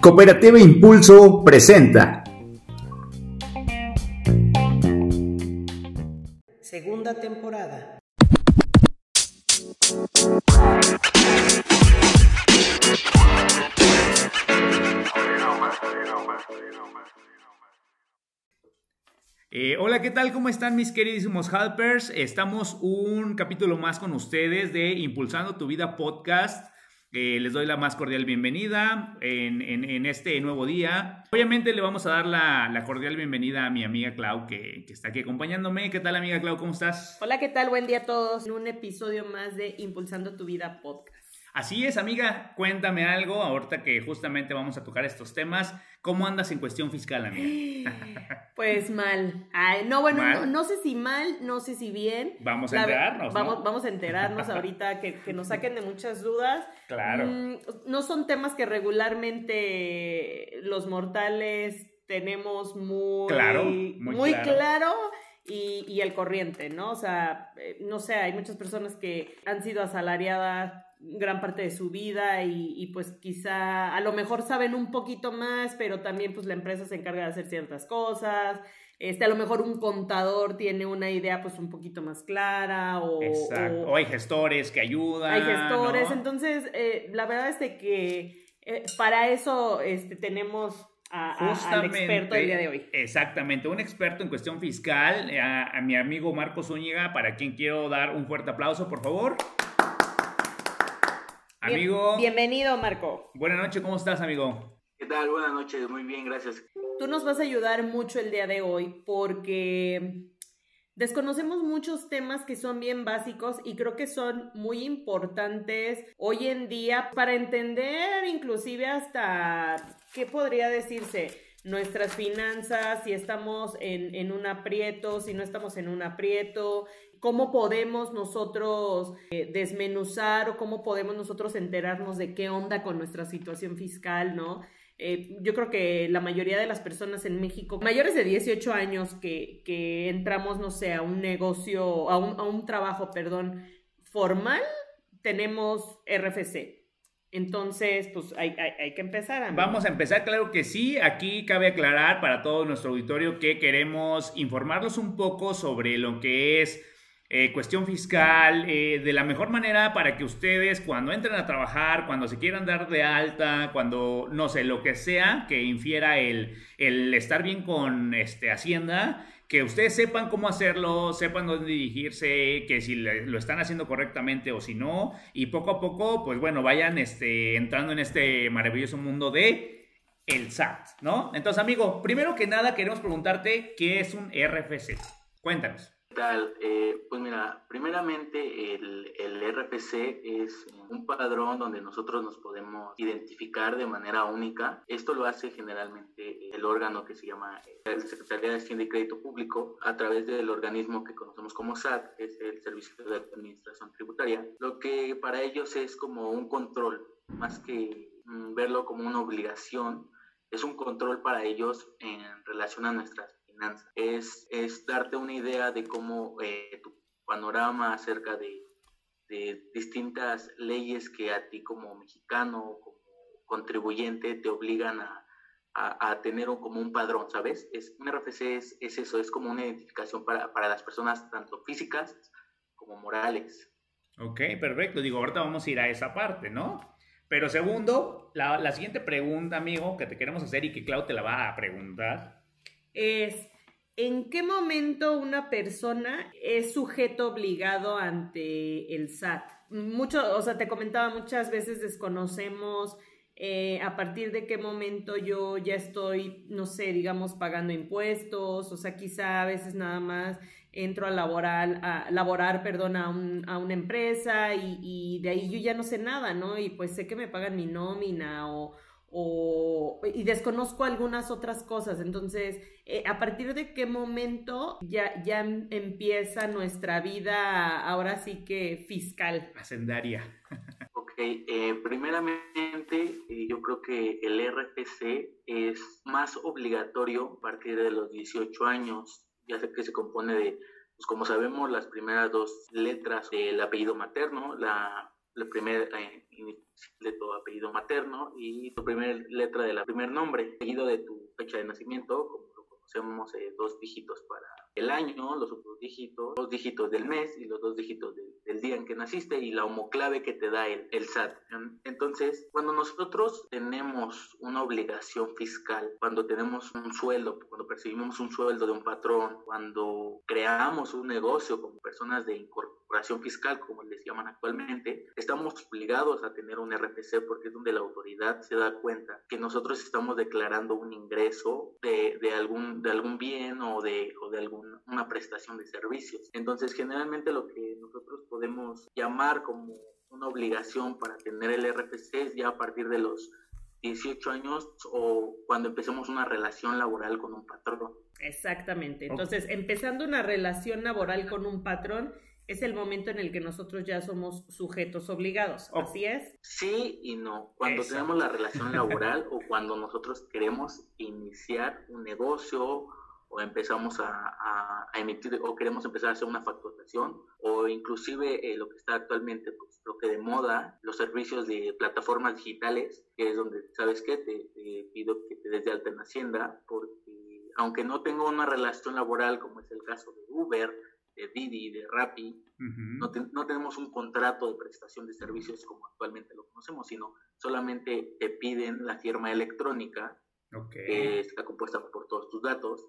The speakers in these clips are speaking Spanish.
Cooperativa Impulso presenta. Segunda temporada. Eh, hola, ¿qué tal? ¿Cómo están mis queridísimos helpers? Estamos un capítulo más con ustedes de Impulsando tu Vida podcast. Eh, les doy la más cordial bienvenida en, este nuevo día. Obviamente le vamos a dar la, cordial bienvenida a mi amiga Clau que, está aquí acompañándome. ¿Qué tal amiga Clau? ¿Cómo estás? Hola, ¿qué tal? Buen día a todos en un episodio más de Impulsando tu Vida podcast. Así es, amiga, cuéntame algo, ahorita que justamente vamos a tocar estos temas. ¿Cómo andas en cuestión fiscal, amiga? Pues mal. Ay, no, bueno, No, sé si mal, no sé si bien. Vamos a enterarnos. Vamos, vamos a enterarnos ahorita, que, nos saquen de muchas dudas. Claro. Mm, no son temas que regularmente los mortales tenemos muy claro, muy, claro. y, y, el corriente, ¿no? O sea, eh, no sé, hay muchas personas que han sido asalariadas gran parte de su vida y, pues quizá a lo mejor saben un poquito más, pero también pues la empresa se encarga de hacer ciertas cosas. Este, a lo mejor un contador tiene una idea pues un poquito más clara o, o, hay gestores que ayudan. Hay gestores, entonces eh, la verdad es de que eh, para eso este, tenemos a, al experto del día de hoy. Exactamente, un experto en cuestión fiscal, a, a mi amigo Marco Zúñiga, para quien quiero dar un fuerte aplauso, por favor. Amigo. bienvenido, Marco. Buenas noches, ¿cómo estás, amigo? ¿Qué tal? Buenas noches, muy bien, gracias. Tú nos vas a ayudar mucho el día de hoy porque desconocemos muchos temas que son bien básicos y creo que son muy importantes hoy en día para entender inclusive hasta, ¿qué podría decirse? Nuestras finanzas, si estamos en, en, un aprieto, si no estamos en un aprieto, cómo podemos nosotros eh, desmenuzar o cómo podemos nosotros enterarnos de qué onda con nuestra situación fiscal, ¿no? Eh, yo creo que la mayoría de las personas en México, mayores de 18 años que, que entramos, no sé, a un negocio, a un, a un trabajo, perdón, formal, tenemos RFC. Entonces, pues hay, hay, que empezar. Vamos a empezar, claro que sí. Aquí cabe aclarar para todo nuestro auditorio que queremos informarlos un poco sobre lo que es eh, cuestión fiscal, eh, de la mejor manera para que ustedes cuando entren a trabajar, cuando se quieran dar de alta, cuando, no sé, lo que sea que infiera el, el estar bien con este, Hacienda, que ustedes sepan cómo hacerlo, sepan dónde dirigirse, que si lo están haciendo correctamente o si no, y poco a poco, pues bueno, vayan este, entrando en este maravilloso mundo de el SAT, ¿no? Entonces, amigo, primero que nada queremos preguntarte qué es un RFC. Cuéntanos. Eh, pues mira, primeramente el, el, RFC es un padrón donde nosotros nos podemos identificar de manera única. Esto lo hace generalmente el órgano que se llama el Secretaría de Hacienda y Crédito Público a través del organismo que conocemos como SAT, es el Servicio de Administración Tributaria, lo que para ellos es como un control, más que mm, verlo como una obligación, es un control para ellos en relación a nuestras es, es darte una idea de cómo eh, tu panorama acerca de, de, distintas leyes que a ti como mexicano, como contribuyente, te obligan a, a, tener como un padrón, ¿sabes? Es, un RFC es, es eso, es como una identificación para, para las personas tanto físicas como morales. Ok, perfecto. Digo, ahorita vamos a ir a esa parte, ¿no? Pero segundo, la, la, siguiente pregunta, amigo, que te queremos hacer y que Clau te la va a preguntar, es ¿en qué momento una persona es sujeto obligado ante el SAT? Mucho, o sea, te comentaba, muchas veces desconocemos eh, a partir de qué momento yo ya estoy, no sé, digamos, pagando impuestos, o sea, quizá a veces nada más entro a laborar, a laborar, perdón, a, a una empresa y, y, de ahí yo ya no sé nada, ¿no? Y pues sé que me pagan mi nómina o, o, y desconozco algunas otras cosas. Entonces, eh, ¿a partir de qué momento ya, ya empieza nuestra vida ahora sí que fiscal? Hacendaria. ok, eh, primeramente eh, yo creo que el RFC es más obligatorio a partir de los 18 años, ya sé que se compone de, pues como sabemos, las primeras dos letras del apellido materno, la, la primera de tu apellido materno y tu primera letra de la primer nombre, seguido de tu fecha de nacimiento, como lo conocemos, eh, dos dígitos para el año, los otros dígitos, dos dígitos del mes y los dos dígitos del día en que naciste y la homoclave que te da el, el SAT. Entonces, cuando nosotros tenemos una obligación fiscal, cuando tenemos un sueldo, cuando percibimos un sueldo de un patrón, cuando creamos un negocio como personas de incorporación fiscal, como les llaman actualmente, estamos obligados a tener un RPC porque es donde la autoridad se da cuenta que nosotros estamos declarando un ingreso de, de algún, de algún bien o de, o de algún una prestación de servicios. Entonces, generalmente lo que nosotros podemos llamar como una obligación para tener el RPC es ya a partir de los 18 años o cuando empecemos una relación laboral con un patrón. Exactamente. Entonces, empezando una relación laboral con un patrón, es el momento en el que nosotros ya somos sujetos obligados. ¿Así es? Sí y no. Cuando tenemos la relación laboral o cuando nosotros queremos iniciar un negocio o empezamos a, emitir o queremos empezar a hacer una facturación o inclusive eh, lo que está actualmente, pues, lo que de moda, los servicios de plataformas digitales, que es donde, ¿sabes qué? Te, pido que te des de alta en Hacienda porque aunque no tengo una relación laboral como es el caso de Uber, de Didi, de Rappi, no, no, tenemos un contrato de prestación de servicios como actualmente lo conocemos, sino solamente te piden la firma electrónica que está compuesta por todos tus datos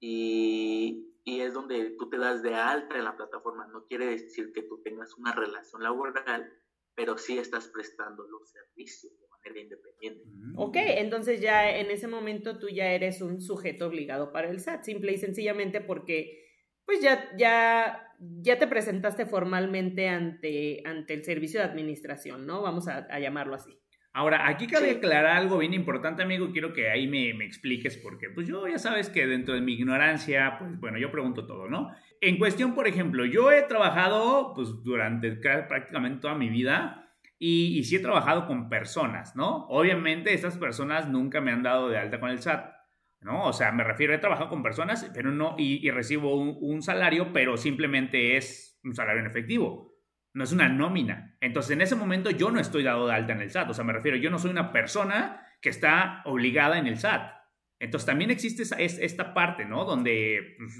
y, y, es donde tú te das de alta en la plataforma. No quiere decir que tú tengas una relación laboral, pero sí estás prestando los servicios de manera independiente. Mm. Ok, entonces ya en ese momento tú ya eres un sujeto obligado para el SAT, simple y sencillamente porque pues ya, ya, ya te presentaste formalmente ante, ante el servicio de administración, ¿no? Vamos a, a llamarlo así. Ahora, aquí cabe aclarar algo bien importante, amigo. Quiero que ahí me, me, expliques porque, pues yo ya sabes que dentro de mi ignorancia, pues bueno, yo pregunto todo, ¿no? En cuestión, por ejemplo, yo he trabajado, pues durante prácticamente toda mi vida y, y sí he trabajado con personas, ¿no? Obviamente, estas personas nunca me han dado de alta con el SAT, ¿no? O sea, me refiero, he trabajado con personas, pero no, y, y recibo un, un salario, pero simplemente es un salario en efectivo no es una nómina. Entonces, en ese momento yo no estoy dado de alta en el SAT. O sea, me refiero, yo no soy una persona que está obligada en el SAT. Entonces, también existe esta parte, ¿no? Donde pues,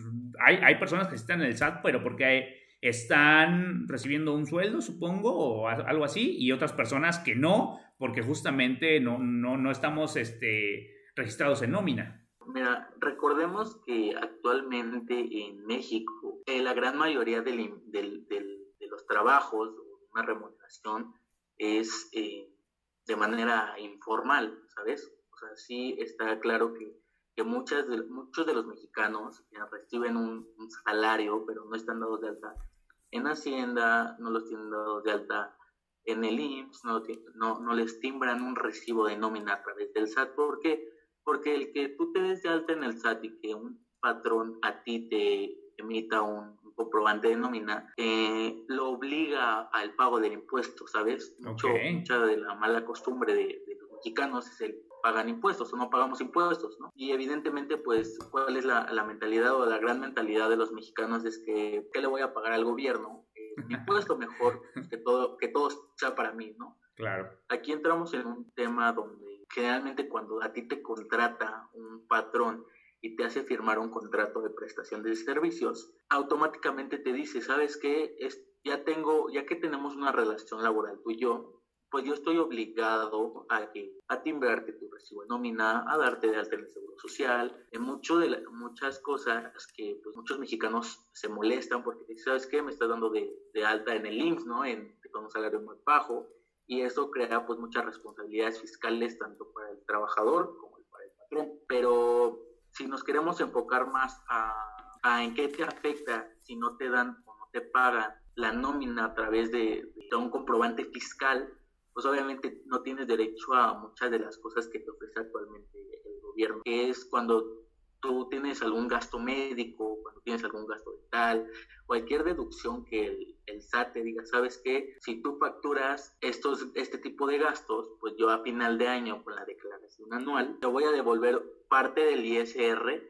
hay, hay, personas que están en el SAT, pero porque están recibiendo un sueldo, supongo, o algo así, y otras personas que no, porque justamente no, no, no estamos este, registrados en nómina. Mira, recordemos que actualmente en México, eh, la gran mayoría del, del, del los trabajos, una remuneración, es eh, de manera informal, ¿sabes? O sea, sí está claro que, que muchas de, muchos de los mexicanos reciben un, salario, pero no están dados de alta en Hacienda, no los tienen dados de alta en el IMSS, no, no, no les timbran un recibo de nómina a través del SAT. ¿Por qué? Porque el que tú te des de alta en el SAT y que un patrón a ti te emita un, comprobante de nómina, eh, lo obliga al pago del impuesto, ¿sabes? Mucho, Mucha de la mala costumbre de, los mexicanos es el pagan impuestos o no pagamos impuestos, ¿no? Y evidentemente, pues, ¿cuál es la, la mentalidad o la gran mentalidad de los mexicanos? Es que, ¿qué le voy a pagar al gobierno? Eh, impuesto mejor que todo, que todo sea para mí, ¿no? Claro. Aquí entramos en un tema donde generalmente cuando a ti te contrata un patrón y te hace firmar un contrato de prestación de servicios, automáticamente te dice, ¿sabes qué? Es, ya tengo, ya que tenemos una relación laboral tú y yo, pues yo estoy obligado a, a timbrarte tu recibo de nómina, a darte de alta en el seguro social, en mucho de muchas cosas que pues, muchos mexicanos se molestan porque dicen, ¿sabes qué? Me estás dando de, de alta en el IMSS, ¿no? En, con un salario muy bajo, y eso crea pues muchas responsabilidades fiscales tanto para el trabajador como para el patrón. Pero si nos queremos enfocar más a, en qué te afecta si no te dan o no te pagan la nómina a través de, un comprobante fiscal, pues obviamente no tienes derecho a muchas de las cosas que te ofrece actualmente el gobierno, que es cuando tú tienes algún gasto médico, cuando tienes algún gasto dental, cualquier deducción que el, el, SAT te diga, sabes qué, si tú facturas estos, este tipo de gastos, pues yo a final de año con la declaración anual te voy a devolver parte del ISR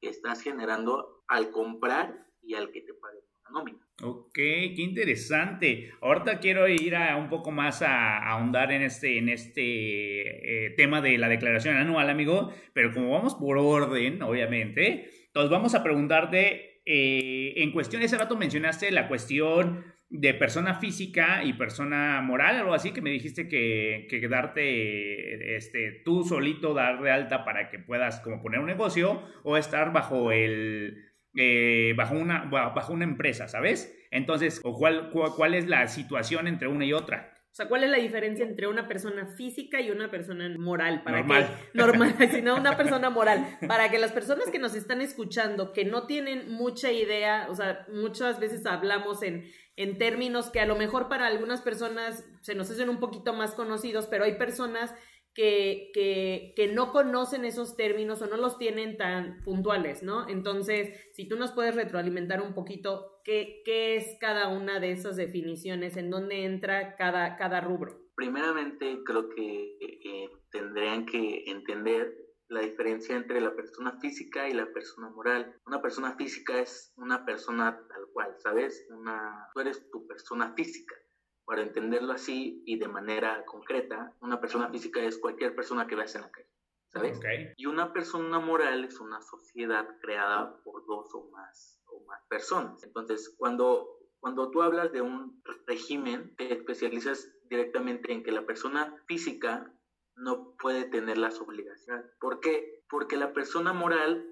que estás generando al comprar y al que te pague la. Ok, qué interesante. Ahorita quiero ir a un poco más a, ahondar en este, en este eh, tema de la declaración anual, amigo, pero como vamos por orden, obviamente, entonces vamos a preguntarte, eh, en cuestión, ese rato mencionaste la cuestión de persona física y persona moral, algo así, que me dijiste que, que darte, este, tú solito dar de alta para que puedas como poner un negocio o estar bajo el eh, bajo, una, bajo una empresa, ¿sabes? Entonces, o cuál, cuál, es la situación entre una y otra. O sea, ¿cuál es la diferencia entre una persona física y una persona moral? Para normal. Que, normal, sino una persona moral. Para que las personas que nos están escuchando, que no tienen mucha idea, o sea, muchas veces hablamos en, en términos que a lo mejor para algunas personas se nos hacen un poquito más conocidos, pero hay personas que, que, que, no conocen esos términos o no los tienen tan puntuales, ¿no? Entonces, si tú nos puedes retroalimentar un poquito, ¿qué, qué es cada una de esas definiciones? ¿En dónde entra cada, cada rubro? Primeramente, creo que eh, tendrían que entender la diferencia entre la persona física y la persona moral. Una persona física es una persona tal cual, ¿sabes? Una, tú eres tu persona física para entenderlo así y de manera concreta, una persona física es cualquier persona que veas en la calle, ¿sabes? Y una persona moral es una sociedad creada por dos o más, o más personas. Entonces, cuando, cuando tú hablas de un régimen, te especializas directamente en que la persona física no puede tener las obligaciones. ¿Por qué? Porque la persona moral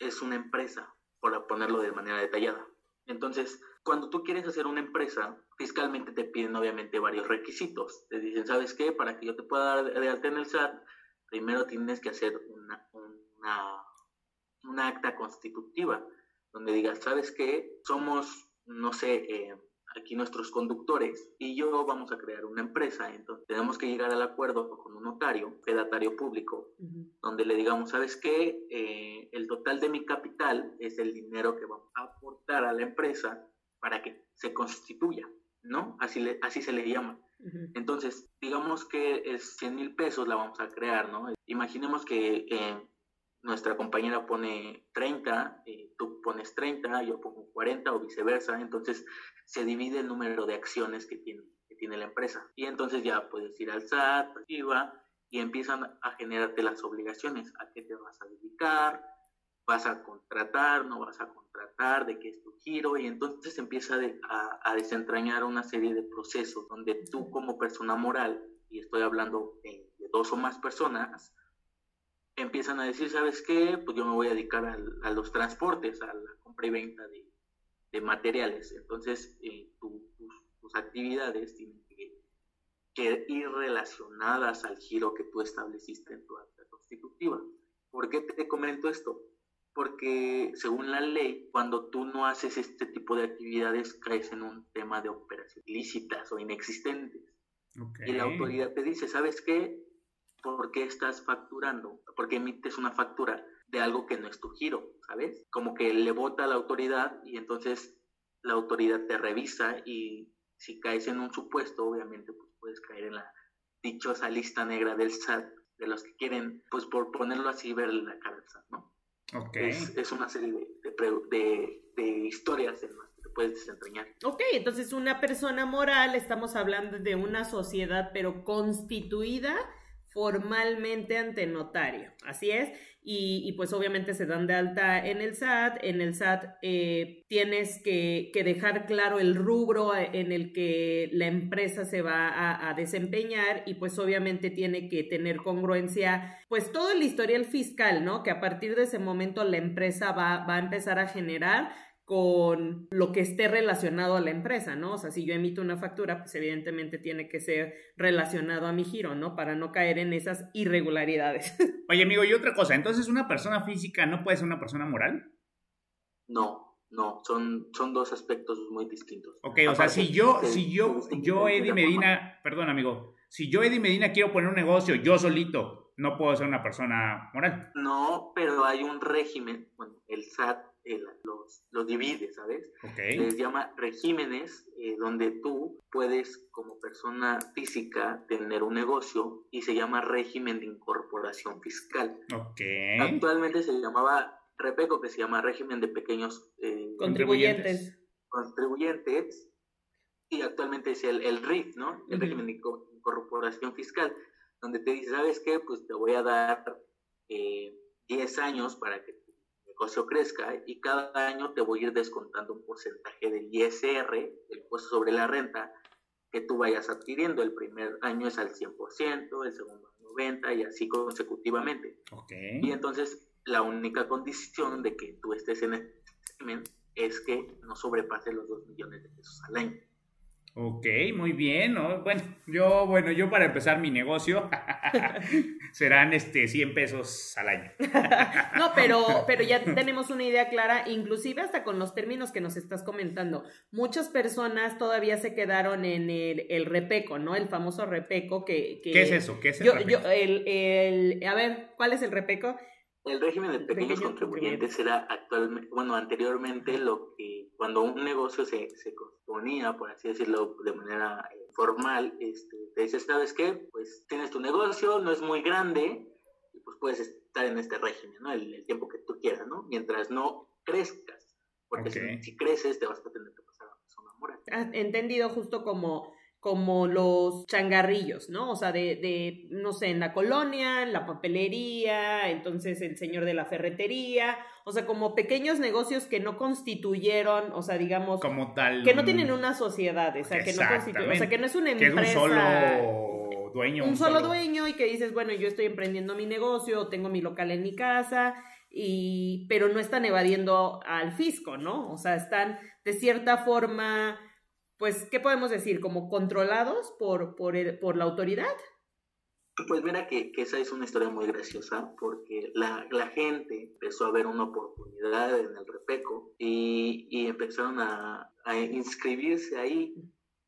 es una empresa, por ponerlo de manera detallada. Entonces, cuando tú quieres hacer una empresa, fiscalmente te piden obviamente varios requisitos. Te dicen, ¿sabes qué? Para que yo te pueda dar de alta en el SAT, primero tienes que hacer una, una, una acta constitutiva, donde digas, ¿sabes qué? Somos, no sé, eh, aquí nuestros conductores y yo vamos a crear una empresa. Entonces tenemos que llegar al acuerdo con un notario, pedatario público, donde le digamos, ¿sabes qué? Eh, el total de mi capital es el dinero que vamos a aportar a la empresa para que se constituya, ¿no? Así, le, así se le llama. Entonces, digamos que es 100 mil pesos la vamos a crear, ¿no? Imaginemos que eh, nuestra compañera pone 30, eh, tú pones 30, yo pongo 40 o viceversa, entonces se divide el número de acciones que tiene, que tiene la empresa. Y entonces ya puedes ir al SAT, IVA, y empiezan a generarte las obligaciones, a qué te vas a dedicar, vas a contratar, no vas a contratar, de qué es tu giro, y entonces empieza a, desentrañar una serie de procesos donde tú como persona moral, y estoy hablando de, dos o más personas, empiezan a decir, ¿sabes qué? Pues yo me voy a dedicar a los transportes, a la compra y venta de, materiales. Entonces, eh, tus, actividades tienen que, que, ir relacionadas al giro que tú estableciste en tu acta constitutiva. ¿Por qué te comento esto? Porque según la ley, cuando tú no haces este tipo de actividades, caes en un tema de operaciones ilícitas o inexistentes. Y la autoridad te dice, ¿sabes qué? ¿Por qué estás facturando? ¿Por qué emites una factura de algo que no es tu giro? ¿Sabes? Como que le vota a la autoridad y entonces la autoridad te revisa y si caes en un supuesto, obviamente, pues puedes caer en la dichosa lista negra del SAT, de los que quieren, pues por ponerlo así, ver la cara del SAT, ¿no? Es, una serie de, de, historias en las que te puedes desentrañar. Ok, entonces una persona moral, estamos hablando de una sociedad, pero constituida formalmente ante notario, así es, y, pues obviamente se dan de alta en el SAT, en el SAT eh, tienes que, dejar claro el rubro en el que la empresa se va a, desempeñar y pues obviamente tiene que tener congruencia, pues todo el historial fiscal, ¿no? Que a partir de ese momento la empresa va a empezar a generar con lo que esté relacionado a la empresa, ¿no? O sea, si yo emito una factura, pues evidentemente tiene que ser relacionado a mi giro, ¿no? Para no caer en esas irregularidades. Oye, amigo, y otra cosa, entonces una persona física no puede ser una persona moral? No, no, son, son dos aspectos muy distintos. Ok, o sea, si yo, si yo, yo, Eddie Medina, perdón, amigo, si yo, Eddie Medina, quiero poner un negocio yo solito, no puedo ser una persona moral. No, pero hay un régimen, bueno, el SAT los, los, divide, ¿sabes? Les llama regímenes eh, donde tú puedes como persona física tener un negocio y se llama régimen de incorporación fiscal. Actualmente se llamaba Repeco, que se llama régimen de pequeños eh, contribuyentes. contribuyentes y actualmente es el, el RIF, ¿no? El régimen de incorporación fiscal, donde te dice, ¿sabes qué? Pues te voy a dar eh, 10 años para que negocio crezca y cada año te voy a ir descontando un porcentaje del ISR, el impuesto sobre la renta, que tú vayas adquiriendo. El primer año es al 100%, el segundo al 90% y así consecutivamente. Okay. Y entonces la única condición de que tú estés en este régimen es que no sobrepase los 2 millones de pesos al año. Ok, muy bien, ¿no? Bueno, yo, bueno, yo para empezar mi negocio serán este 100 pesos al año. no, pero, pero ya tenemos una idea clara, inclusive hasta con los términos que nos estás comentando. Muchas personas todavía se quedaron en el, el repeco, ¿no? El famoso repeco que, ¿Qué es eso? ¿Qué es el yo, repeco? yo, el, el, a ver, ¿cuál es el repeco? El régimen de pequeños Pequeños contribuyentes era actualmente, bueno, anteriormente lo que cuando un negocio se, se componía, por así decirlo, de manera eh, formal, este, te dices, ¿sabes qué? Pues tienes tu negocio, no es muy grande, y pues puedes estar en este régimen, ¿no? El, el tiempo que tú quieras, ¿no? Mientras no crezcas, porque si, si creces te vas a tener que pasar a la zona moral. Ah, Entendido justo como como los changarrillos, ¿no? O sea, de, de, no sé, en la colonia, en la papelería, entonces el señor de la ferretería, o sea, como pequeños negocios que no constituyeron, o sea, digamos, Como tal. que no tienen una sociedad, o sea, que no constituyen, o sea, que no es una Que es empresa. un solo dueño. un solo dueño y que dices, bueno, yo estoy emprendiendo mi negocio, tengo mi local en mi casa, y pero no están evadiendo al fisco, ¿no? O sea, están de cierta forma, pues, ¿qué podemos decir? Como controlados por, por, el, por la autoridad. Pues mira que, que, esa es una historia muy graciosa porque la, la, gente empezó a ver una oportunidad en el Repeco y, y empezaron a, a, inscribirse ahí.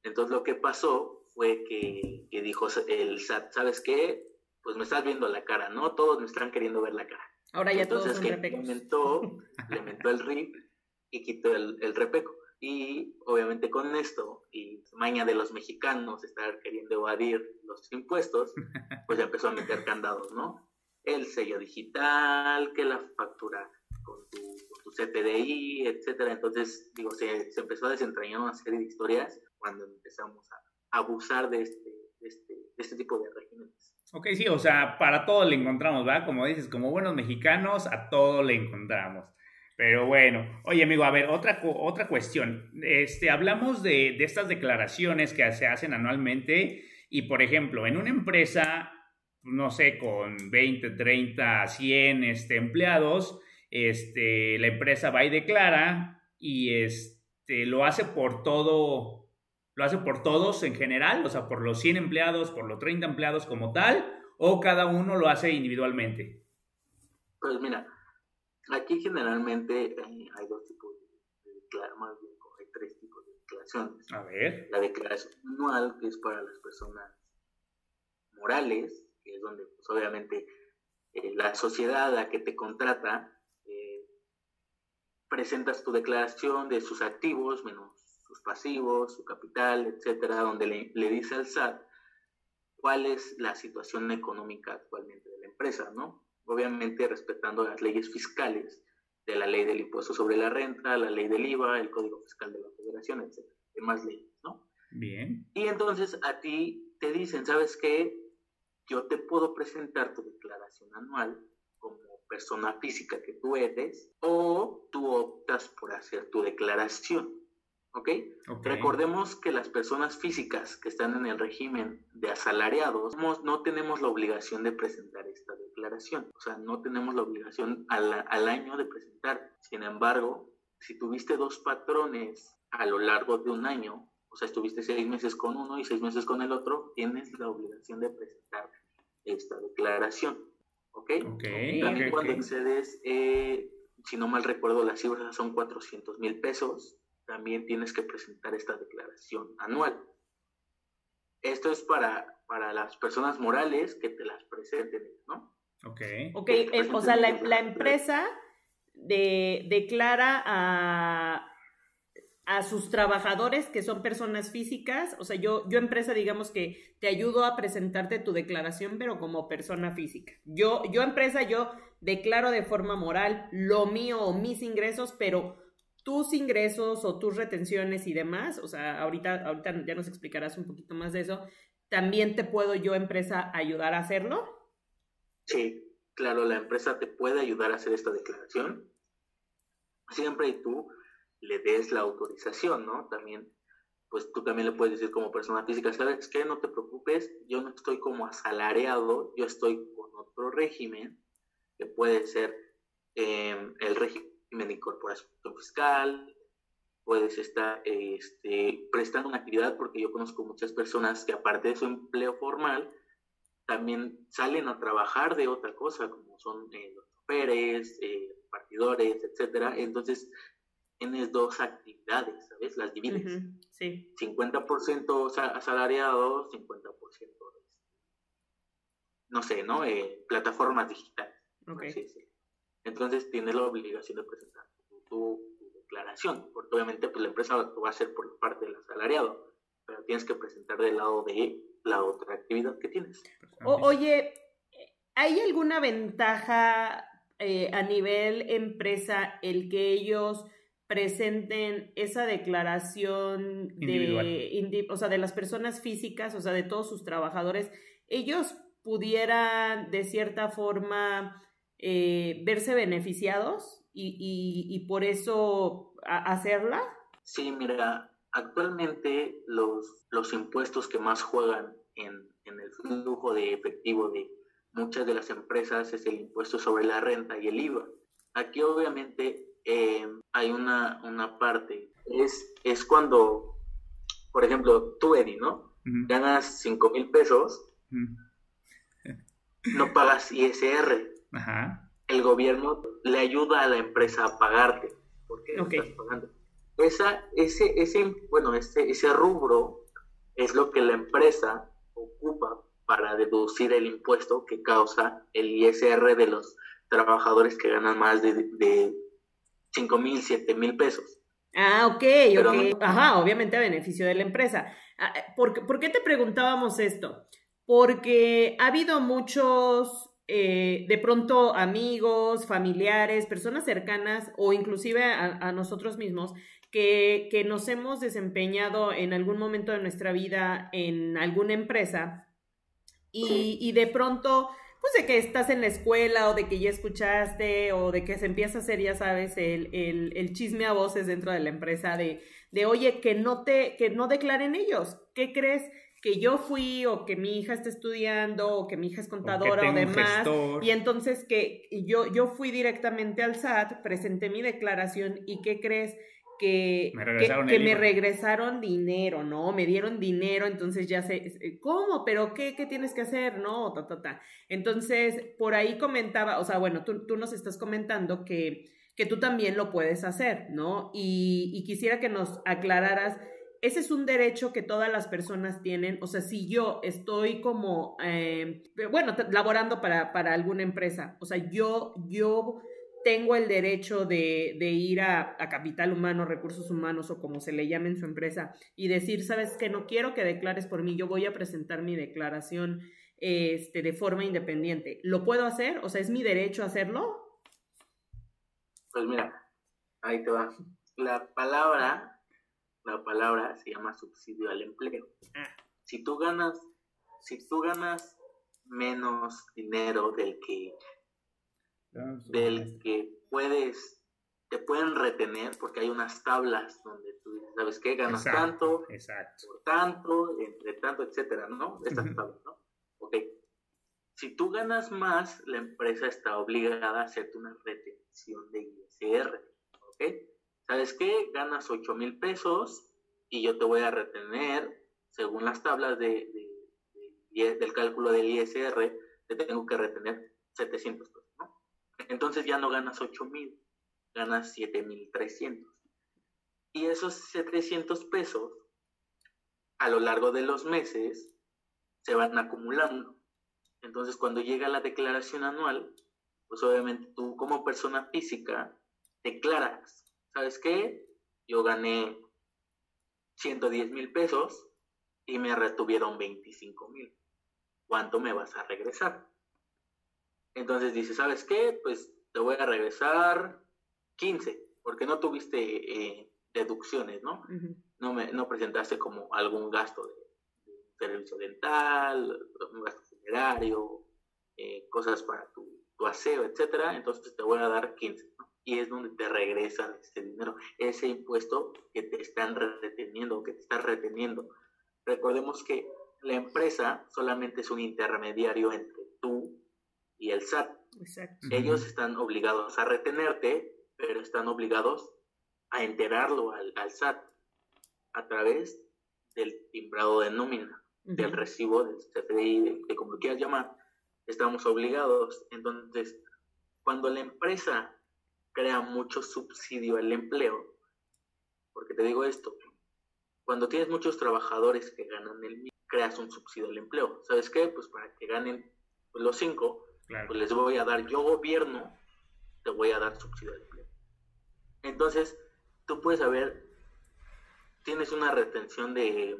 Entonces lo que pasó fue que, que, dijo el SAT, ¿sabes qué? Pues me estás viendo la cara, ¿no? Todos me están queriendo ver la cara. Ahora ya Entonces, todos son que repecos. Implementó, le inventó el RIP y quitó el, el Repeco. Y obviamente con esto, y maña de los mexicanos estar queriendo evadir los impuestos, pues ya empezó a meter candados, ¿no? El sello digital, que la factura con tu, con tu CPDI, etcétera. Entonces, digo, se, se, empezó a desentrañar una serie de historias cuando empezamos a abusar de este, de este, de este tipo de regímenes. Ok, sí, o sea, para todo le encontramos, ¿verdad? Como dices, como buenos mexicanos, a todo le encontramos. Pero bueno, oye amigo, a ver, otra, otra cuestión. Este, hablamos de, de, estas declaraciones que se hacen anualmente y, por ejemplo, en una empresa, no sé, con 20, 30, 100 este, empleados, este, la empresa va y declara y este, lo hace por todo, lo hace por todos en general, o sea, por los 100 empleados, por los 30 empleados como tal, o cada uno lo hace individualmente. Pues mira, Aquí generalmente eh, hay dos tipos de declaraciones, más bien hay tres tipos de declaraciones. A ver. La declaración anual, que es para las personas morales, que es donde pues, obviamente eh, la sociedad a la que te contrata, eh, presentas tu declaración de sus activos, menos sus pasivos, su capital, etcétera, donde le, le dice al SAT cuál es la situación económica actualmente de la empresa, ¿no? Obviamente respetando las leyes fiscales de la ley del impuesto sobre la renta, la ley del IVA, el código fiscal de la federación, etc. Demás leyes, ¿no? Bien. Y entonces a ti te dicen, ¿sabes qué? Yo te puedo presentar tu declaración anual como persona física que tú eres o tú optas por hacer tu declaración. ¿Okay? ¿ok? Recordemos que las personas físicas que están en el régimen de asalariados no tenemos la obligación de presentar esta declaración. O sea, no tenemos la obligación al, al año de presentar. Sin embargo, si tuviste dos patrones a lo largo de un año, o sea, estuviste seis meses con uno y seis meses con el otro, tienes la obligación de presentar esta declaración. ¿Ok? okay También okay, cuando okay. excedes, eh, si no mal recuerdo, las cifras son 400 mil pesos también tienes que presentar esta declaración anual. Esto es para, para las personas morales que te las presenten, ¿no? Ok. Ok, eh, o sea, la, la empresa de, declara a, a sus trabajadores que son personas físicas, o sea, yo, yo empresa, digamos que te ayudo a presentarte tu declaración, pero como persona física. Yo, yo empresa, yo declaro de forma moral lo mío o mis ingresos, pero tus ingresos o tus retenciones y demás, o sea, ahorita, ahorita ya nos explicarás un poquito más de eso, ¿también te puedo yo, empresa, ayudar a hacerlo? Sí, claro, la empresa te puede ayudar a hacer esta declaración. Siempre y tú le des la autorización, ¿no? También, pues tú también le puedes decir como persona física, ¿sabes qué? No te preocupes, yo no estoy como asalariado, yo estoy con otro régimen, que puede ser eh, el régimen de incorporación fiscal, puedes estar este, prestando una actividad, porque yo conozco muchas personas que aparte de su empleo formal, también salen a trabajar de otra cosa, como son eh, los choferes, eh, partidores, etcétera. Entonces, tienes dos actividades, ¿sabes? Las divides. sí. 50% asalariado, 50% no sé, ¿no? Eh, plataformas digitales. Entonces tienes la obligación de presentar tu, declaración, porque obviamente pues, la empresa va a hacer por parte del asalariado, pero tienes que presentar del lado de la otra actividad que tienes. oye, ¿hay alguna ventaja eh, a nivel empresa el que ellos presenten esa declaración de, o sea, de las personas físicas, o sea, de todos sus trabajadores, ellos pudieran de cierta forma eh, verse beneficiados y, por eso hacerla? Sí, mira, actualmente los, los impuestos que más juegan en, en el flujo de efectivo de muchas de las empresas es el impuesto sobre la renta y el IVA. Aquí obviamente eh, hay una, una parte, es, es cuando, por ejemplo, tú, Eddie, ¿no? Ganas 5 mil pesos, no pagas ISR. El gobierno le ayuda a la empresa a pagarte, porque estás pagando. Esa, ese, ese, bueno, ese, ese rubro es lo que la empresa ocupa para deducir el impuesto que causa el ISR de los trabajadores que ganan más de, de 5 mil, 7 mil pesos. Ah, ok, ok. Ajá, obviamente a beneficio de la empresa. Ah, ¿Por, ¿Por, qué te preguntábamos esto? Porque ha habido muchos, eh, de pronto amigos, familiares, personas cercanas o inclusive a, nosotros mismos que, que, nos hemos desempeñado en algún momento de nuestra vida en alguna empresa y, y de pronto pues de que estás en la escuela o de que ya escuchaste o de que se empieza a hacer, ya sabes, el, el, el chisme a voces dentro de la empresa de, de, oye, que no te, que no declaren ellos. ¿Qué crees? Que yo fui o que mi hija está estudiando o que mi hija es contadora o, demás. Y entonces que yo, yo fui directamente al SAT, presenté mi declaración y ¿qué crees? que, me que, me regresaron dinero, ¿no? Me dieron dinero, entonces ya sé, ¿cómo? ¿Pero qué, qué tienes que hacer? No, ta, ta, ta. Entonces, por ahí comentaba, o sea, bueno, tú, tú nos estás comentando que, que tú también lo puedes hacer, ¿no? Y, y quisiera que nos aclararas, ese es un derecho que todas las personas tienen, o sea, si yo estoy como, eh, bueno, laborando para, para alguna empresa, o sea, yo, yo tengo el derecho de, ir a, capital humano, recursos humanos o como se le llame en su empresa y decir, sabes que no quiero que declares por mí, yo voy a presentar mi declaración este, de forma independiente. ¿Lo puedo hacer? O sea, ¿es mi derecho hacerlo? Pues mira, ahí te va. La palabra, la palabra se llama subsidio al empleo. Ah. Si tú ganas, si tú ganas menos dinero del que del que puedes, te pueden retener porque hay unas tablas donde tú dices, ¿sabes qué? Ganas tanto, por tanto, entre tanto, etcétera, ¿no? Estas tablas, ¿no? Ok. Si tú ganas más, la empresa está obligada a hacerte una retención de ISR, ¿ok? ¿Sabes qué? Ganas 8 mil pesos y yo te voy a retener, según las tablas de, del cálculo del ISR, te tengo que retener 700 pesos. Entonces ya no ganas 8 mil, ganas 7 mil 300. Y esos 700 pesos, a lo largo de los meses, se van acumulando. Entonces cuando llega la declaración anual, pues obviamente tú como persona física declaras, ¿sabes qué? Yo gané 110 mil pesos y me retuvieron 25 mil. ¿Cuánto me vas a regresar? Entonces dice, ¿sabes qué? Pues te voy a regresar 15. porque no tuviste eh, deducciones, ¿no? no, me, no presentaste como algún gasto de, servicio dental, un gasto funerario, eh, cosas para tu, tu, aseo, etcétera, entonces te voy a dar 15, Y es donde te regresan ese dinero, ese impuesto que te están reteniendo, que te están reteniendo. Recordemos que la empresa solamente es un intermediario entre tú y el SAT. Exacto. Ellos están obligados a retenerte, pero están obligados a enterarlo al, al SAT a través del timbrado de nómina, del recibo del CFDI, de, como quieras llamar, estamos obligados. Entonces, cuando la empresa crea mucho subsidio al empleo, porque te digo esto, cuando tienes muchos trabajadores que ganan el creas un subsidio al empleo. ¿Sabes qué? Pues para que ganen los cinco, pues les voy a dar, yo gobierno, te voy a dar subsidio al empleo. Entonces, tú puedes saber tienes una retención de,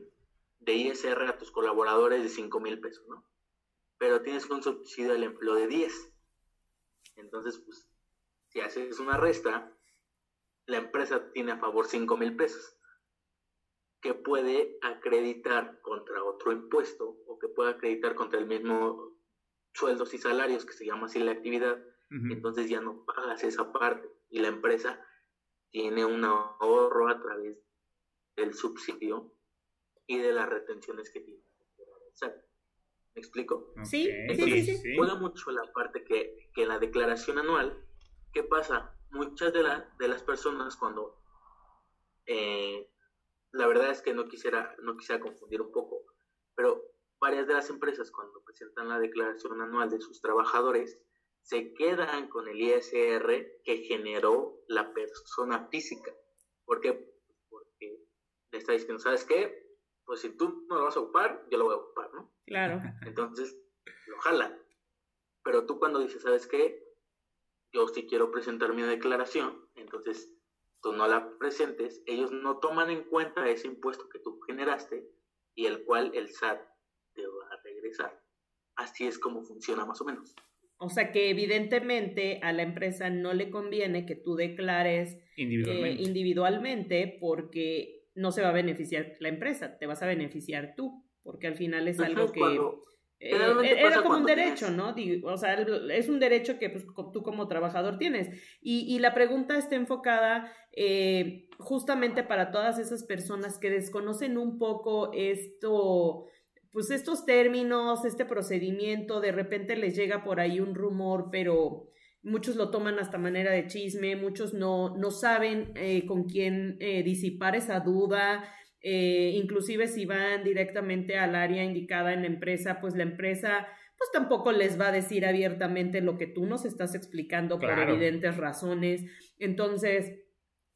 ISR a tus colaboradores de 5 mil pesos, ¿no? Pero tienes un subsidio del empleo de 10. Entonces, pues, si haces una resta, la empresa tiene a favor 5 mil pesos que puede acreditar contra otro impuesto o que puede acreditar contra el mismo sueldos y salarios, que se llama así la actividad, entonces ya no pagas esa parte y la empresa tiene un ahorro a través del subsidio y de las retenciones que tiene. ¿Me explico? Sí, sí, sí, Juega mucho la parte que, que la declaración anual, ¿qué pasa? Muchas de, la, de las personas cuando, eh, la verdad es que no quisiera, no quisiera confundir un poco, pero varias de las empresas cuando presentan la declaración anual de sus trabajadores, se quedan con el ISR que generó la persona física. ¿Por qué? le está diciendo, ¿sabes qué? Pues si tú no lo vas a ocupar, yo lo voy a ocupar, ¿no? Claro. Entonces, lo jala. Pero tú cuando dices, ¿sabes qué? Yo sí quiero presentar mi declaración, entonces tú no la presentes, ellos no toman en cuenta ese impuesto que tú generaste y el cual el SAT te va a regresar. Así es como funciona más o menos. O sea que evidentemente a la empresa no le conviene que tú declares individualmente, eh, individualmente porque no se va a beneficiar la empresa, te vas a beneficiar tú, porque al final es algo que... era como un derecho, ¿no? o sea, es un derecho que pues, tú como trabajador tienes. Y, la pregunta está enfocada eh, justamente para todas esas personas que desconocen un poco esto, pues estos términos, este procedimiento, de repente les llega por ahí un rumor, pero muchos lo toman hasta manera de chisme, muchos no, no saben eh, con quién eh, disipar esa duda, eh, inclusive si van directamente al área indicada en la empresa, pues la empresa pues tampoco les va a decir abiertamente lo que tú nos estás explicando por evidentes razones. Entonces,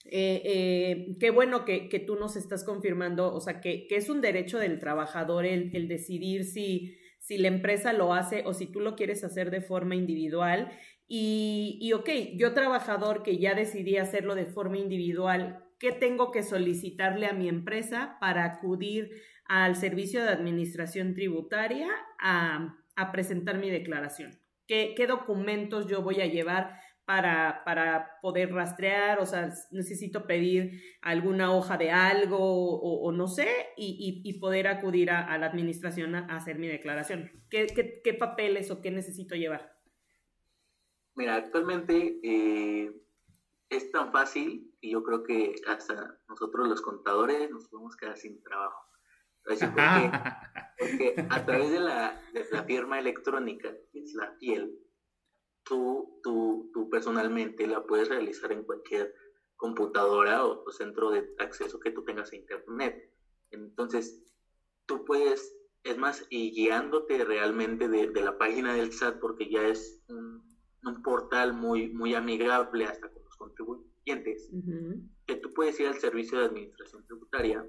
qué bueno que, que, tú nos estás confirmando, o sea, que, que es un derecho del trabajador el, el decidir si, si la empresa lo hace o si tú lo quieres hacer de forma individual y, y, ok, yo trabajador que ya decidí hacerlo de forma individual, ¿qué tengo que solicitarle a mi empresa para acudir al servicio de administración tributaria a, presentar mi declaración? ¿Qué, ¿Qué, documentos yo voy a llevar para, para, poder rastrear? O sea, necesito pedir alguna hoja de algo o, no sé, y, y, poder acudir a, la administración a, hacer mi declaración. ¿Qué, qué, qué papeles o qué necesito llevar? Mira, actualmente eh, es tan fácil y yo creo que hasta nosotros los contadores nos podemos quedar sin trabajo. Porque a través de la, firma electrónica, que es la piel, tú, tú, tú personalmente la puedes realizar en cualquier computadora o, centro de acceso que tú tengas a Internet. Entonces, tú puedes, es más, y guiándote realmente de, de la página del SAT, porque ya es un un portal muy, muy amigable hasta con los contribuyentes, que tú puedes ir al servicio de administración tributaria,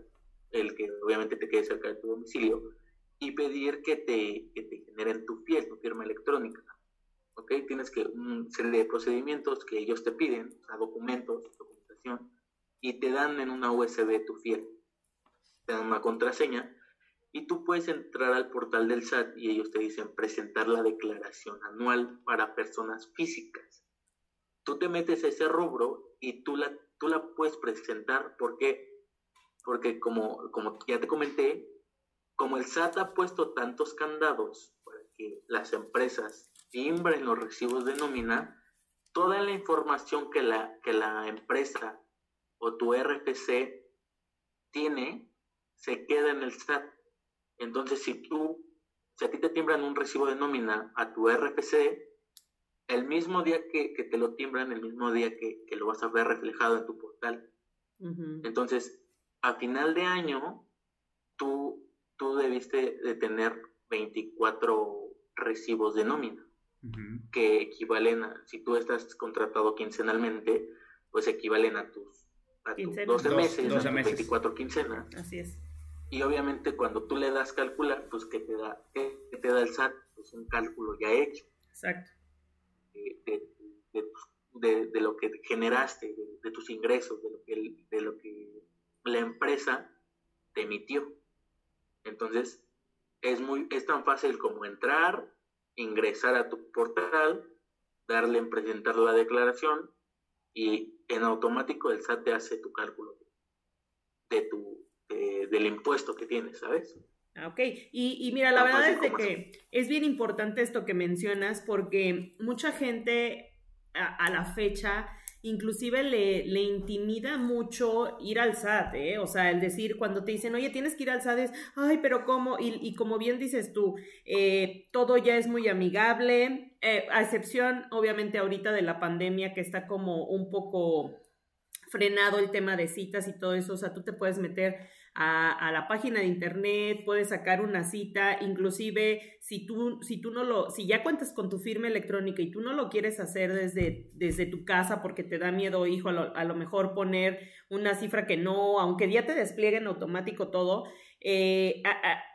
el que obviamente te quede cerca de tu domicilio, y pedir que te, que te generen tu fiel, tu firma electrónica. ¿Ok? Tienes que una serie de procedimientos que ellos te piden, o sea, documentos, documentación, y te dan en una USB tu fiel. Te dan una contraseña y tú puedes entrar al portal del SAT y ellos te dicen presentar la declaración anual para personas físicas. Tú te metes ese rubro y tú la, tú la puedes presentar. ¿Por qué? Porque como, como ya te comenté, como el SAT ha puesto tantos candados para que las empresas timbren los recibos de nómina, toda la información que la, que la empresa o tu RFC tiene se queda en el SAT. Entonces, si tú, si a ti te timbran un recibo de nómina a tu RFC, el mismo día que, te lo timbran, el mismo día que, lo vas a ver reflejado en tu portal. Entonces, a final de año, tú, tú debiste de tener 24 recibos de nómina, que equivalen a, si tú estás contratado quincenalmente, pues equivalen a tus, a 12 meses, a tus 24 quincenas. Así es. Y obviamente cuando tú le das calcular, pues que te da, ¿qué te da el SAT? Pues un cálculo ya hecho. Exacto. De, de, lo que generaste, de, tus ingresos, de lo, que, la empresa te emitió. Entonces, es, muy, es tan fácil como entrar, ingresar a tu portal, darle en presentar la declaración y en automático el SAT te hace tu cálculo de tu, del impuesto que tienes, ¿sabes? Ah, ok, y, y mira, la verdad es de que es bien importante esto que mencionas porque mucha gente a, la fecha inclusive le, le, intimida mucho ir al SAT, ¿eh? O sea, el decir cuando te dicen, oye, tienes que ir al SAT, es, ay, pero ¿cómo? Y, y como bien dices tú, eh, todo ya es muy amigable, eh, a excepción, obviamente, ahorita de la pandemia que está como un poco frenado el tema de citas y todo eso, o sea, tú te puedes meter a, la página de internet, puedes sacar una cita, inclusive si tú, si tú no lo, si ya cuentas con tu firma electrónica y tú no lo quieres hacer desde, desde tu casa porque te da miedo, hijo, a lo, mejor poner una cifra que no, aunque ya te despliegue en automático todo, eh,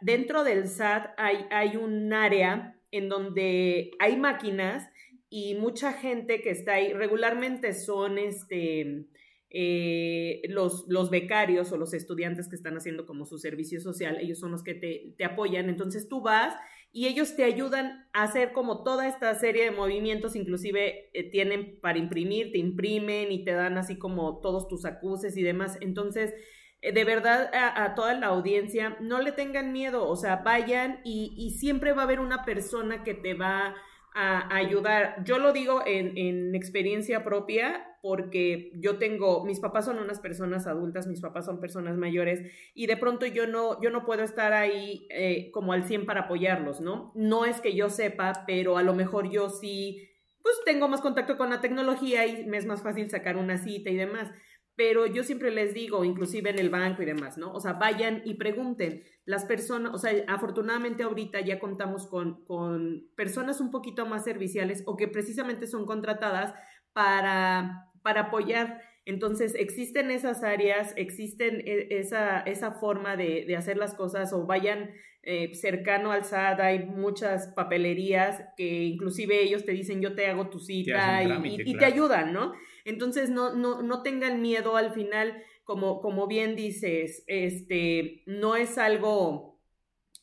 dentro del SAT hay, hay un área en donde hay máquinas y mucha gente que está ahí regularmente son este eh, los, los, becarios o los estudiantes que están haciendo como su servicio social, ellos son los que te, te, apoyan. Entonces tú vas y ellos te ayudan a hacer como toda esta serie de movimientos, inclusive eh, tienen para imprimir, te imprimen y te dan así como todos tus acuses y demás. Entonces, eh, de verdad a, toda la audiencia, no le tengan miedo, o sea, vayan y, y siempre va a haber una persona que te va a ayudar. Yo lo digo en, en, experiencia propia porque yo tengo, mis papás son unas personas adultas, mis papás son personas mayores y de pronto yo no, yo no puedo estar ahí eh, como al 100 para apoyarlos, ¿no? No es que yo sepa, pero a lo mejor yo sí, pues tengo más contacto con la tecnología y me es más fácil sacar una cita y demás pero yo siempre les digo, inclusive en el banco y demás, ¿no? O sea, vayan y pregunten. Las personas, o sea, afortunadamente ahorita ya contamos con, con personas un poquito más serviciales o que precisamente son contratadas para, para apoyar. Entonces, existen esas áreas, existen e, esa, esa forma de, de hacer las cosas o vayan eh, cercano al SAT, hay muchas papelerías que inclusive ellos te dicen yo te hago tu cita y, te ayudan, ¿no? Entonces no, no, no tengan miedo al final, como, como bien dices, este, no es algo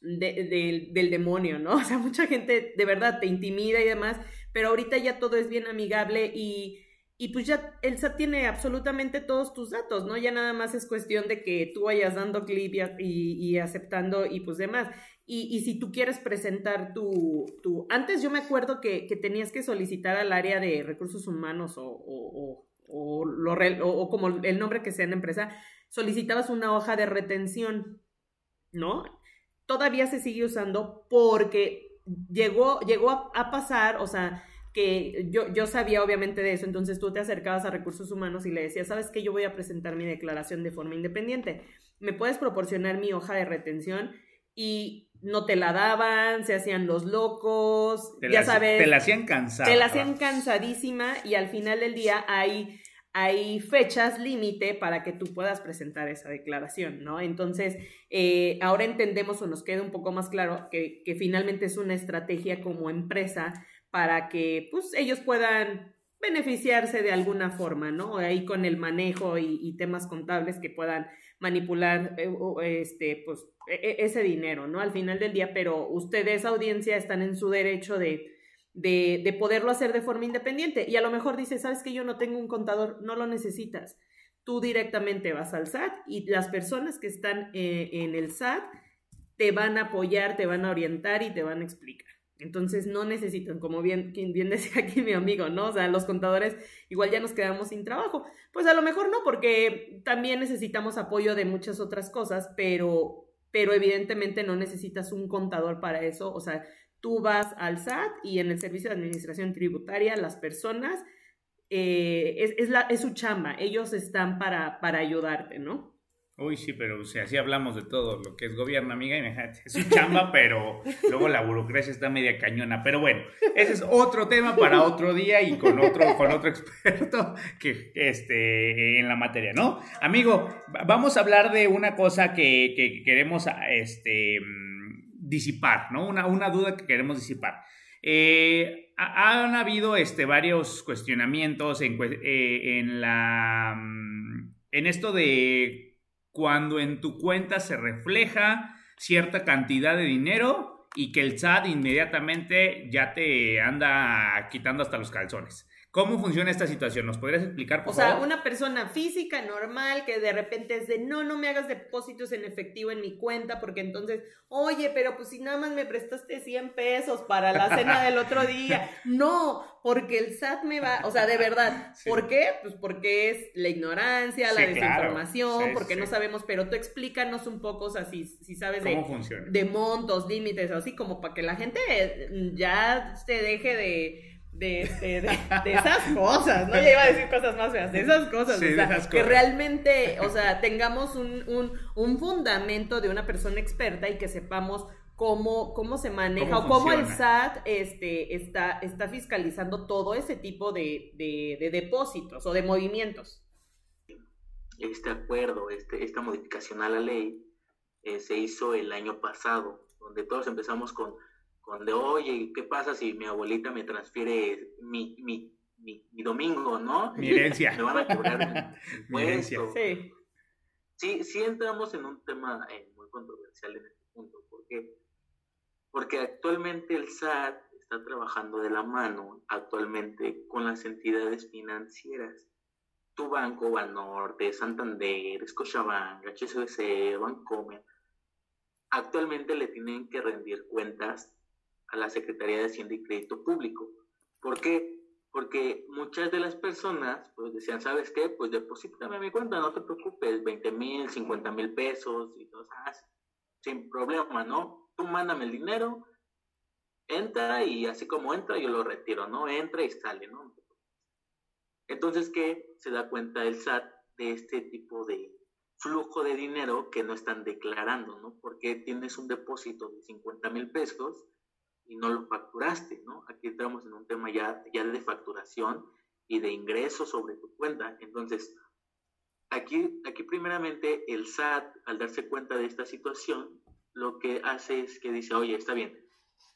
del demonio, ¿no? O sea, mucha gente de verdad te intimida y demás, pero ahorita ya todo es bien amigable y y pues ya el SAT tiene absolutamente todos tus datos, ¿no? Ya nada más es cuestión de que tú vayas dando clip y, aceptando y pues demás. Y, si tú quieres presentar tu, tu... Antes yo me acuerdo que, que, tenías que solicitar al área de recursos humanos o, o, lo, o como el nombre que sea en la empresa, solicitabas una hoja de retención, ¿no? Todavía se sigue usando porque llegó, llegó a pasar, o sea que yo, yo sabía obviamente de eso, entonces tú te acercabas a recursos humanos y le decías, sabes que yo voy a presentar mi declaración de forma independiente, me puedes proporcionar mi hoja de retención y no te la daban, se hacían los locos, ya sabes. Te la hacían cansada. Te la hacían cansadísima y al final del día hay, hay fechas límite para que tú puedas presentar esa declaración, ¿no? Entonces, eh, ahora entendemos o nos queda un poco más claro que, que finalmente es una estrategia como empresa para que pues ellos puedan beneficiarse de alguna forma, ¿no? Ahí con el manejo y, temas contables que puedan manipular eh, este, pues, e, e, ese dinero, ¿no? Al final del día, pero ustedes, audiencia, están en su derecho de, de, de poderlo hacer de forma independiente. Y a lo mejor dice, ¿sabes que yo no tengo un contador? No lo necesitas. tú directamente vas al SAT y las personas que están eh, en el SAT te van a apoyar, te van a orientar y te van a explicar. Entonces no necesitan, como bien, bien decía aquí mi amigo, ¿no? O sea, los contadores igual ya nos quedamos sin trabajo. Pues a lo mejor no, porque también necesitamos apoyo de muchas otras cosas, pero, pero evidentemente no necesitas un contador para eso. O sea, tú vas al SAT y en el Servicio de Administración Tributaria las personas, eh, es, es, la, es su chamba, ellos están para, para ayudarte, ¿no? Uy, sí, pero o sea, así hablamos de todo lo que es gobierno, amiga, y es su chamba, pero luego la burocracia está media cañona. Pero bueno, ese es otro tema para otro día y con otro, con otro experto que, este, en la materia, ¿no? Amigo, vamos a hablar de una cosa que, que queremos este, disipar, ¿no? Una, una duda que queremos disipar. Eh, han habido este, varios cuestionamientos en, eh, en, la, en esto de cuando en tu cuenta se refleja cierta cantidad de dinero y que el SAT inmediatamente ya te anda quitando hasta los calzones. ¿Cómo funciona esta situación? ¿Nos podrías explicar, por o sea, una persona física normal que de repente es de, no, no me hagas depósitos en efectivo en mi cuenta porque entonces, oye, pero pues si nada más me prestaste 100 pesos para la cena del otro día. No, porque el SAT me va, o sea, de verdad. ¿Por qué? Pues porque es la ignorancia, la desinformación, porque no sabemos, pero tú explícanos un poco, o sea, si, si sabes de, de montos, límites, así como para que la gente ya se deje de de, de, esas cosas, ¿no? Ya iba a decir cosas más feas, de esas cosas, o sea, que realmente, o sea, tengamos un, un, un, fundamento de una persona experta y que sepamos cómo, cómo se maneja o cómo el SAT este, está, está fiscalizando todo ese tipo de, de, depósitos o de movimientos. Este acuerdo, este, esta modificación a la ley eh, se hizo el año pasado, donde todos empezamos con donde, oye, ¿qué pasa si mi abuelita me transfiere mi, mi, mi, domingo, no? Mi herencia. Me van a cobrar mi herencia. Sí. sí. Sí, entramos en un tema eh, muy controversial en este punto. ¿Por qué? Porque actualmente el SAT está trabajando de la mano actualmente con las entidades financieras. Tu banco, Banorte, Santander, Scotiabank, HSBC, Bancomer, actualmente le tienen que rendir cuentas a la Secretaría de Hacienda y Crédito Público. ¿Por qué? Porque muchas de las personas pues decían, ¿sabes qué? Pues deposítame a mi cuenta, no te preocupes, 20 mil, 50 mil pesos y todo ah, sin problema, ¿no? Tú mándame el dinero, entra y así como entra yo lo retiro, ¿no? Entra y sale, ¿no? Entonces, ¿qué? Se da cuenta el SAT de este tipo de flujo de dinero que no están declarando, ¿no? Porque tienes un depósito de 50 mil pesos y no lo facturaste, ¿no? Aquí entramos en un tema ya, ya de facturación y de ingresos sobre tu cuenta. Entonces, aquí, aquí primeramente el SAT, al darse cuenta de esta situación, lo que hace es que dice, oye, está bien,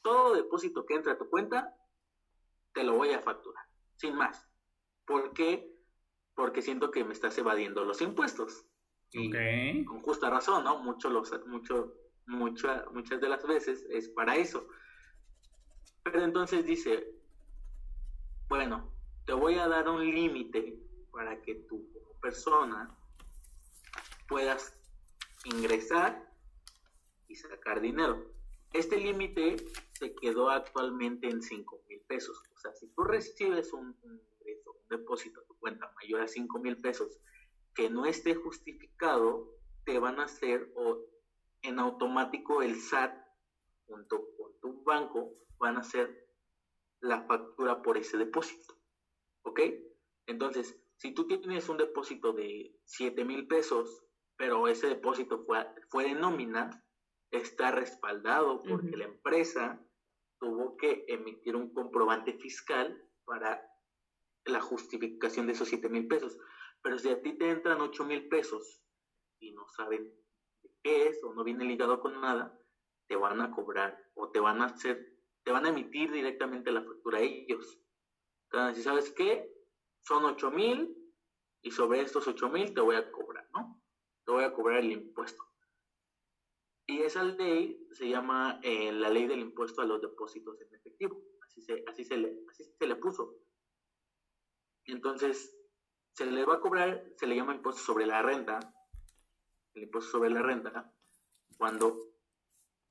todo depósito que entra a tu cuenta, te lo voy a facturar, sin más. ¿Por qué? Porque siento que me estás evadiendo los impuestos. Y con justa razón, ¿no? Mucho los, mucho, mucha, muchas de las veces es para eso. Pero entonces dice, bueno, te voy a dar un límite para que tú como persona puedas ingresar y sacar dinero. Este límite se quedó actualmente en 5 mil pesos. O sea, si tú recibes un, ingreso, un depósito a tu cuenta mayor a 5 mil pesos que no esté justificado, te van a hacer o en automático el SAT junto con tu banco van a hacer la factura por ese depósito. ¿Ok? Entonces, si tú tienes un depósito de 7 mil pesos, pero ese depósito fue, fue de nómina, está respaldado porque la empresa tuvo que emitir un comprobante fiscal para la justificación de esos 7 mil pesos. Pero si a ti te entran 8 mil pesos y no saben qué es o no viene ligado con nada, te van a cobrar o te van a hacer te van a emitir directamente la factura a ellos. Entonces, ¿sabes qué? Son 8 mil y sobre estos 8 mil te voy a cobrar, ¿no? Te voy a cobrar el impuesto. Y esa ley se llama eh, la ley del impuesto a los depósitos en efectivo. Así se, así se, le, así se le puso. Entonces, se le va a cobrar, se le llama impuesto sobre la renta, el impuesto sobre la renta, cuando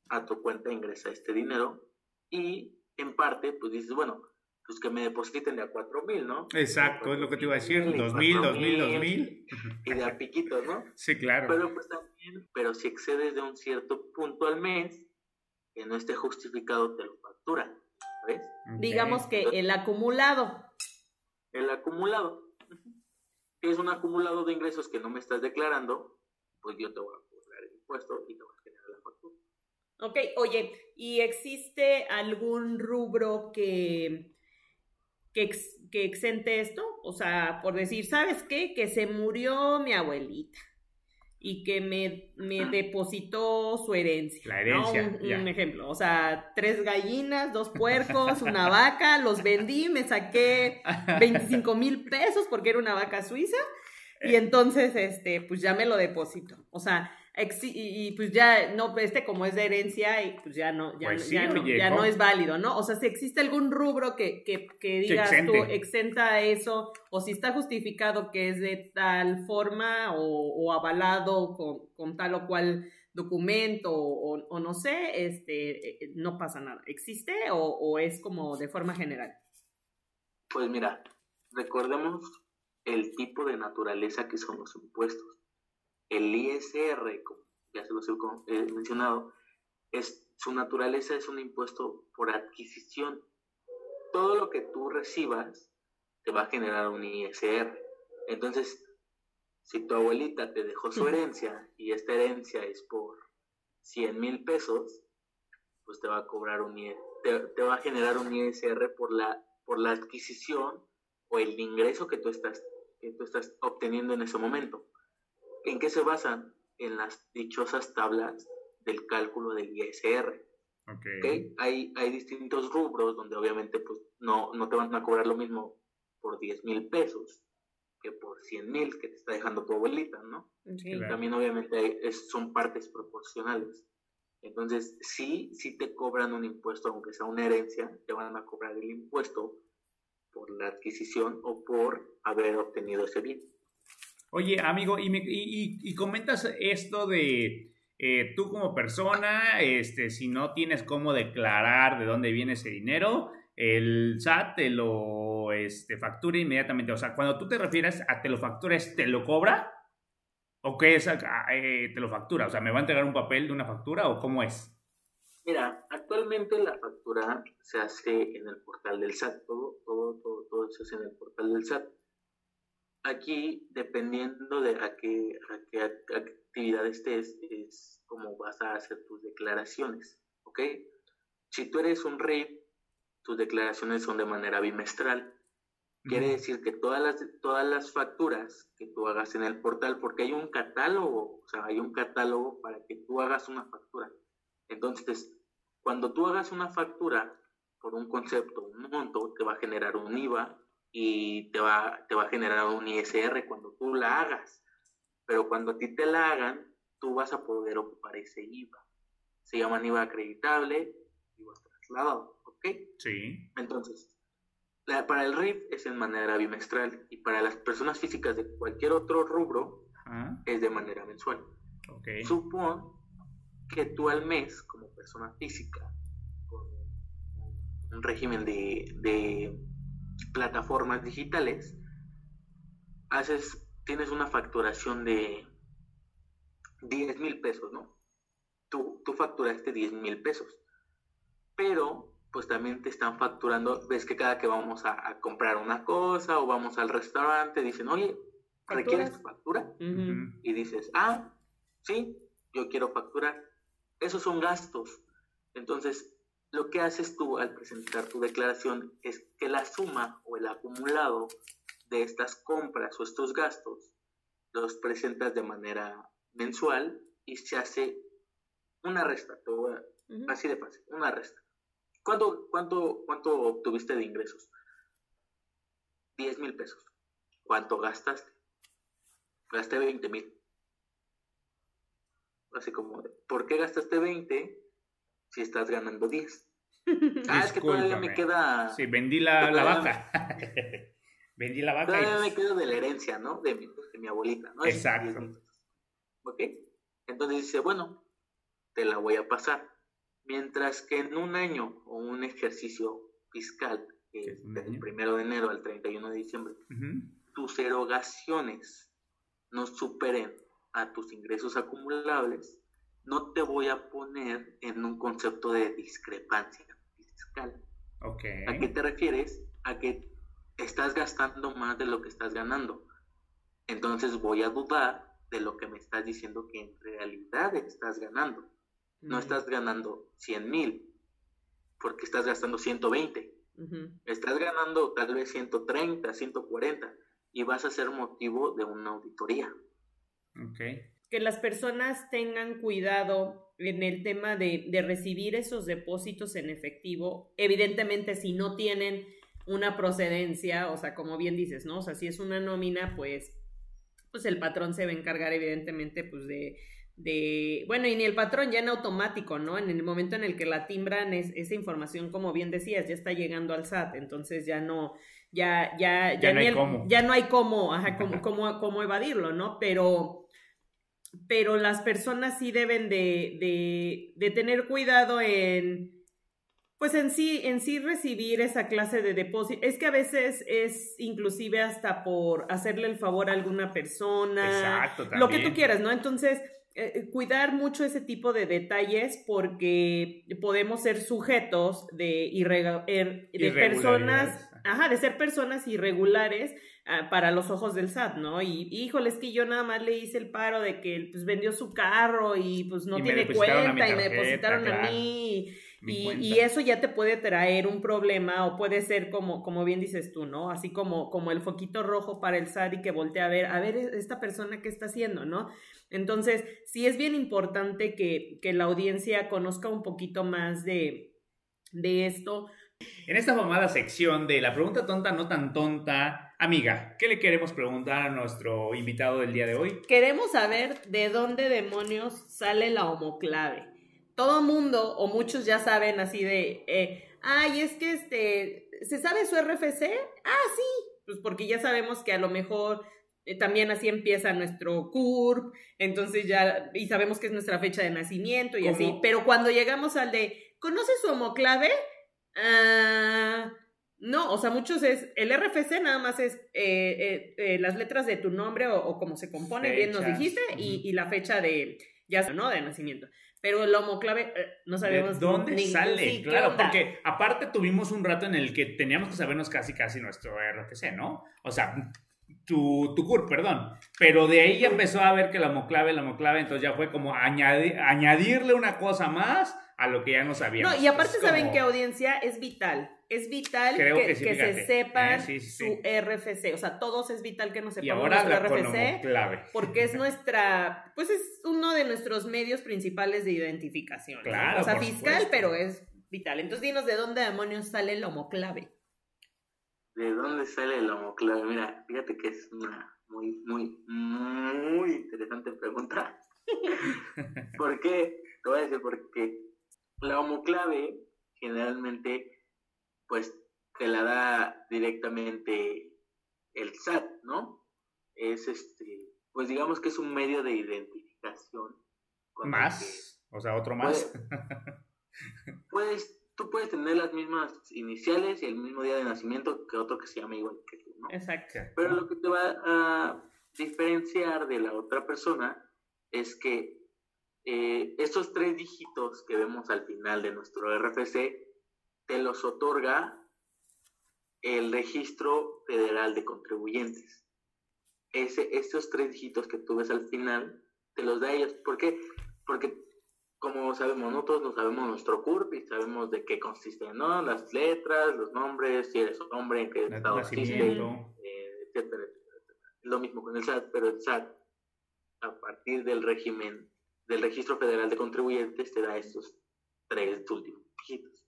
a tu cuenta ingresa este dinero y en parte, pues dices, bueno, pues que me depositen de a cuatro mil, ¿no? Exacto, es lo que te iba a decir, dos mil, dos mil, dos mil. Y de a piquitos, ¿no? Sí, claro. Pero pues también, pero si excedes de un cierto punto al mes, que no esté justificado, te lo factura, ¿ves? Digamos que el acumulado. El acumulado. Es un acumulado de ingresos que no me estás declarando, pues yo te voy a cobrar el impuesto y te voy a. Ok, oye, ¿y existe algún rubro que que, que exente esto. O sea, por decir, ¿sabes qué? Que se murió mi abuelita y que me, me depositó su herencia. La herencia. Un, ejemplo. O sea, tres gallinas, dos puercos, una vaca, los vendí, me saqué 25 mil pesos porque era una vaca suiza. Y eh. entonces, este, pues ya me lo deposito. O sea, y, pues ya no este como es de herencia y pues ya no ya, pues ya, no, es válido no o sea si existe algún rubro que, que, que digas tú exenta eso o si está justificado que es de tal forma o, avalado con, con, tal o cual documento o, o, no sé este eh, no pasa nada. Existe o es como de forma general pues mira recordemos el tipo de naturaleza que son los impuestos el ISR, como ya se los he mencionado, es, su naturaleza es un impuesto por adquisición. Todo lo que tú recibas te va a generar un ISR. Entonces, si tu abuelita te dejó su herencia y esta herencia es por 100 mil pesos, pues te va a cobrar un te, va a generar un ISR por la, por la adquisición o el ingreso que tú estás, que tú estás obteniendo en ese momento. ¿En qué se basan? En las dichosas tablas del cálculo del ISR. Okay. Hay, hay distintos rubros donde obviamente pues, no, no te van a cobrar lo mismo por 10 mil pesos que por 100 mil que te está dejando tu abuelita, ¿no? También obviamente son partes proporcionales. Entonces, sí, sí te cobran un impuesto, aunque sea una herencia, te van a cobrar el impuesto por la adquisición o por haber obtenido ese bien. Oye, amigo, y, y, comentas esto de eh, tú como persona, este, si no tienes cómo declarar de dónde viene ese dinero, el SAT te lo este, factura inmediatamente. O sea, cuando tú te refieres a te lo facturas, ¿te lo cobra? ¿O qué es? Ah, eh, te lo factura. O sea, ¿me va a entregar un papel de una factura o cómo es? Mira, actualmente la factura se hace en el portal del SAT. Todo, todo, todo, todo se hace en el portal del SAT. Aquí, dependiendo de a qué, actividad estés, es como vas a hacer tus declaraciones, ¿ok? Si tú eres un RIF, tus declaraciones son de manera bimestral. Quiere decir que todas las, todas las facturas que tú hagas en el portal, porque hay un catálogo, o sea, hay un catálogo para que tú hagas una factura. Entonces, cuando tú hagas una factura por un concepto, un monto, te va a generar un IVA, y te va, te va a generar un ISR cuando tú la hagas. Pero cuando a ti te la hagan, tú vas a poder ocupar ese IVA. Se llama IVA acreditable, IVA trasladado, ¿ok? Sí. Entonces, para el RIF es en manera bimestral y para las personas físicas de cualquier otro rubro es de manera mensual. Okay. Supón que tú al mes, como persona física, con un régimen de plataformas digitales, haces, tienes una facturación de 10 mil pesos, ¿no? Tú, tú facturaste 10 mil pesos, pero pues también te están facturando, ves que cada que vamos a, comprar una cosa o vamos al restaurante, dicen, oye, ¿requieres tu factura? Y dices, ah, sí, yo quiero facturar. Esos son gastos. Entonces, lo que haces tú al presentar tu declaración es que la suma o el acumulado de estas compras o estos gastos los presentas de manera mensual y se hace una resta, así de fácil, una resta. ¿Cuánto, cuánto, ¿Cuánto obtuviste de ingresos? 10 mil pesos. ¿Cuánto gastaste? Gasté 20 mil. Así como, ¿por qué gastaste 20 si estás ganando 10. Ah, es que todavía me queda. Sí, vendí la, la vaca. Vendí la vaca. Todavía me quedo de la herencia, ¿no? De mi, de mi abuelita, ¿no? Exacto. ¿Ok? Entonces dice, bueno, te la voy a pasar. Mientras que en un año o un ejercicio fiscal, que del primero de enero al 31 de diciembre, tus erogaciones no superen a tus ingresos acumulables, no te voy a poner en un concepto de discrepancia fiscal. Okay. ¿A qué te refieres? A que estás gastando más de lo que estás ganando. Entonces voy a dudar de lo que me estás diciendo que en realidad estás ganando. No estás ganando 100 mil, porque estás gastando 120. Estás ganando tal vez 130, 140, y vas a ser motivo de una auditoría. Okay. Que las personas tengan cuidado en el tema de, de recibir esos depósitos en efectivo. Evidentemente, si no tienen una procedencia, o sea, como bien dices, ¿no? O sea, si es una nómina, pues, pues el patrón se va a encargar, evidentemente, pues de, de, bueno, y ni el patrón ya en automático, ¿no? En el momento en el que la timbran, es, esa información, como bien decías, ya está llegando al SAT, entonces ya no, ya, ya, ya, no, hay cómo. ya no hay cómo, ajá, cómo, cómo, cómo evadirlo, ¿no? Pero, pero las personas sí deben de, de, de tener cuidado en pues en sí, en sí recibir esa clase de depósito, es que a veces es inclusive hasta por hacerle el favor a alguna persona, Exacto, lo que tú quieras, ¿no? Entonces, eh, cuidar mucho ese tipo de detalles porque podemos ser sujetos de, er, de personas, ajá, de ser personas irregulares para los ojos del SAT, ¿no? Y híjole, es que yo nada más le hice el paro de que pues vendió su carro y pues no Y tiene cuenta y me depositaron a mí. Y, y eso ya te puede traer un problema o puede ser como, como bien dices tú, ¿no? Así como, como el foquito rojo para el SAT y que voltea a ver, a ver esta persona qué está haciendo, ¿no? Entonces, sí es bien importante que, que la audiencia conozca un poquito más de, de esto. En esta famada sección de la pregunta tonta, no tan tonta, amiga, ¿qué le queremos preguntar a nuestro invitado del día de hoy? Queremos saber de dónde demonios sale la homoclave. Todo mundo o muchos ya saben así de, eh, ay, es que este, ¿se sabe su RFC? Ah, sí, pues porque ya sabemos que a lo mejor eh, también así empieza nuestro CURP, entonces ya, y sabemos que es nuestra fecha de nacimiento y ¿Cómo? así, pero cuando llegamos al de, ¿conoce su homoclave? Ah, no, o sea, muchos es, el RFC nada más es eh, eh, eh, las letras de tu nombre o, o cómo se compone, bien nos dijiste, y, ujú. y la fecha de, ya ¿no? De nacimiento. Pero el homoclave, eh, no sabemos ¿De dónde sale? sí, ¿qué claro, porque aparte tuvimos un rato en el que teníamos que sabernos casi casi nuestro RFC, ¿no? O sea, tu, tu CURP, perdón. Pero de ahí ya empezó a ver que la moclave, la moclave, entonces ya fue como añadir, añadirle una cosa más a lo que ya no sabíamos. No, y aparte saben que audiencia es vital. Es vital Creo que, que sí, que se sepan Eh, sí, sí, su sí. RFC. O sea, todos es vital que nos Y sepamos ahora nuestro la RFC. homoclave. Porque es nuestra, pues es uno de nuestros medios principales de identificación. ¿no? Claro, O sea, por fiscal, supuesto. pero es vital. Entonces dinos de dónde demonios sale el homoclave. ¿De dónde sale el homoclave? Mira, fíjate que es una muy, muy, muy interesante pregunta. ¿Por qué? Te voy a decir por qué. La homoclave generalmente, pues, te la da directamente el SAT, ¿no? Es este, pues digamos que es un medio de identificación. que- ¿Más? O sea, otro más. Puedes, tú puedes tener las mismas iniciales y el mismo día de nacimiento que otro que se llama igual que tú, ¿no? Exacto. Pero lo que te va a diferenciar de la otra persona es que eh, esos tres dígitos que vemos al final de nuestro RFC te los otorga el registro federal de contribuyentes. Ese, esos tres dígitos que tú ves al final te los da ellos. ¿Por qué? Porque como sabemos, ¿no? Todos nos sabemos nuestro CURP y sabemos de qué consiste, ¿no? Las letras, los nombres, si eres hombre, en qué estado Nacimiento. eh, etcétera, etcétera. Lo mismo con el SAT, pero el SAT, a partir del régimen, del registro federal de contribuyentes, te da estos tres últimos dígitos.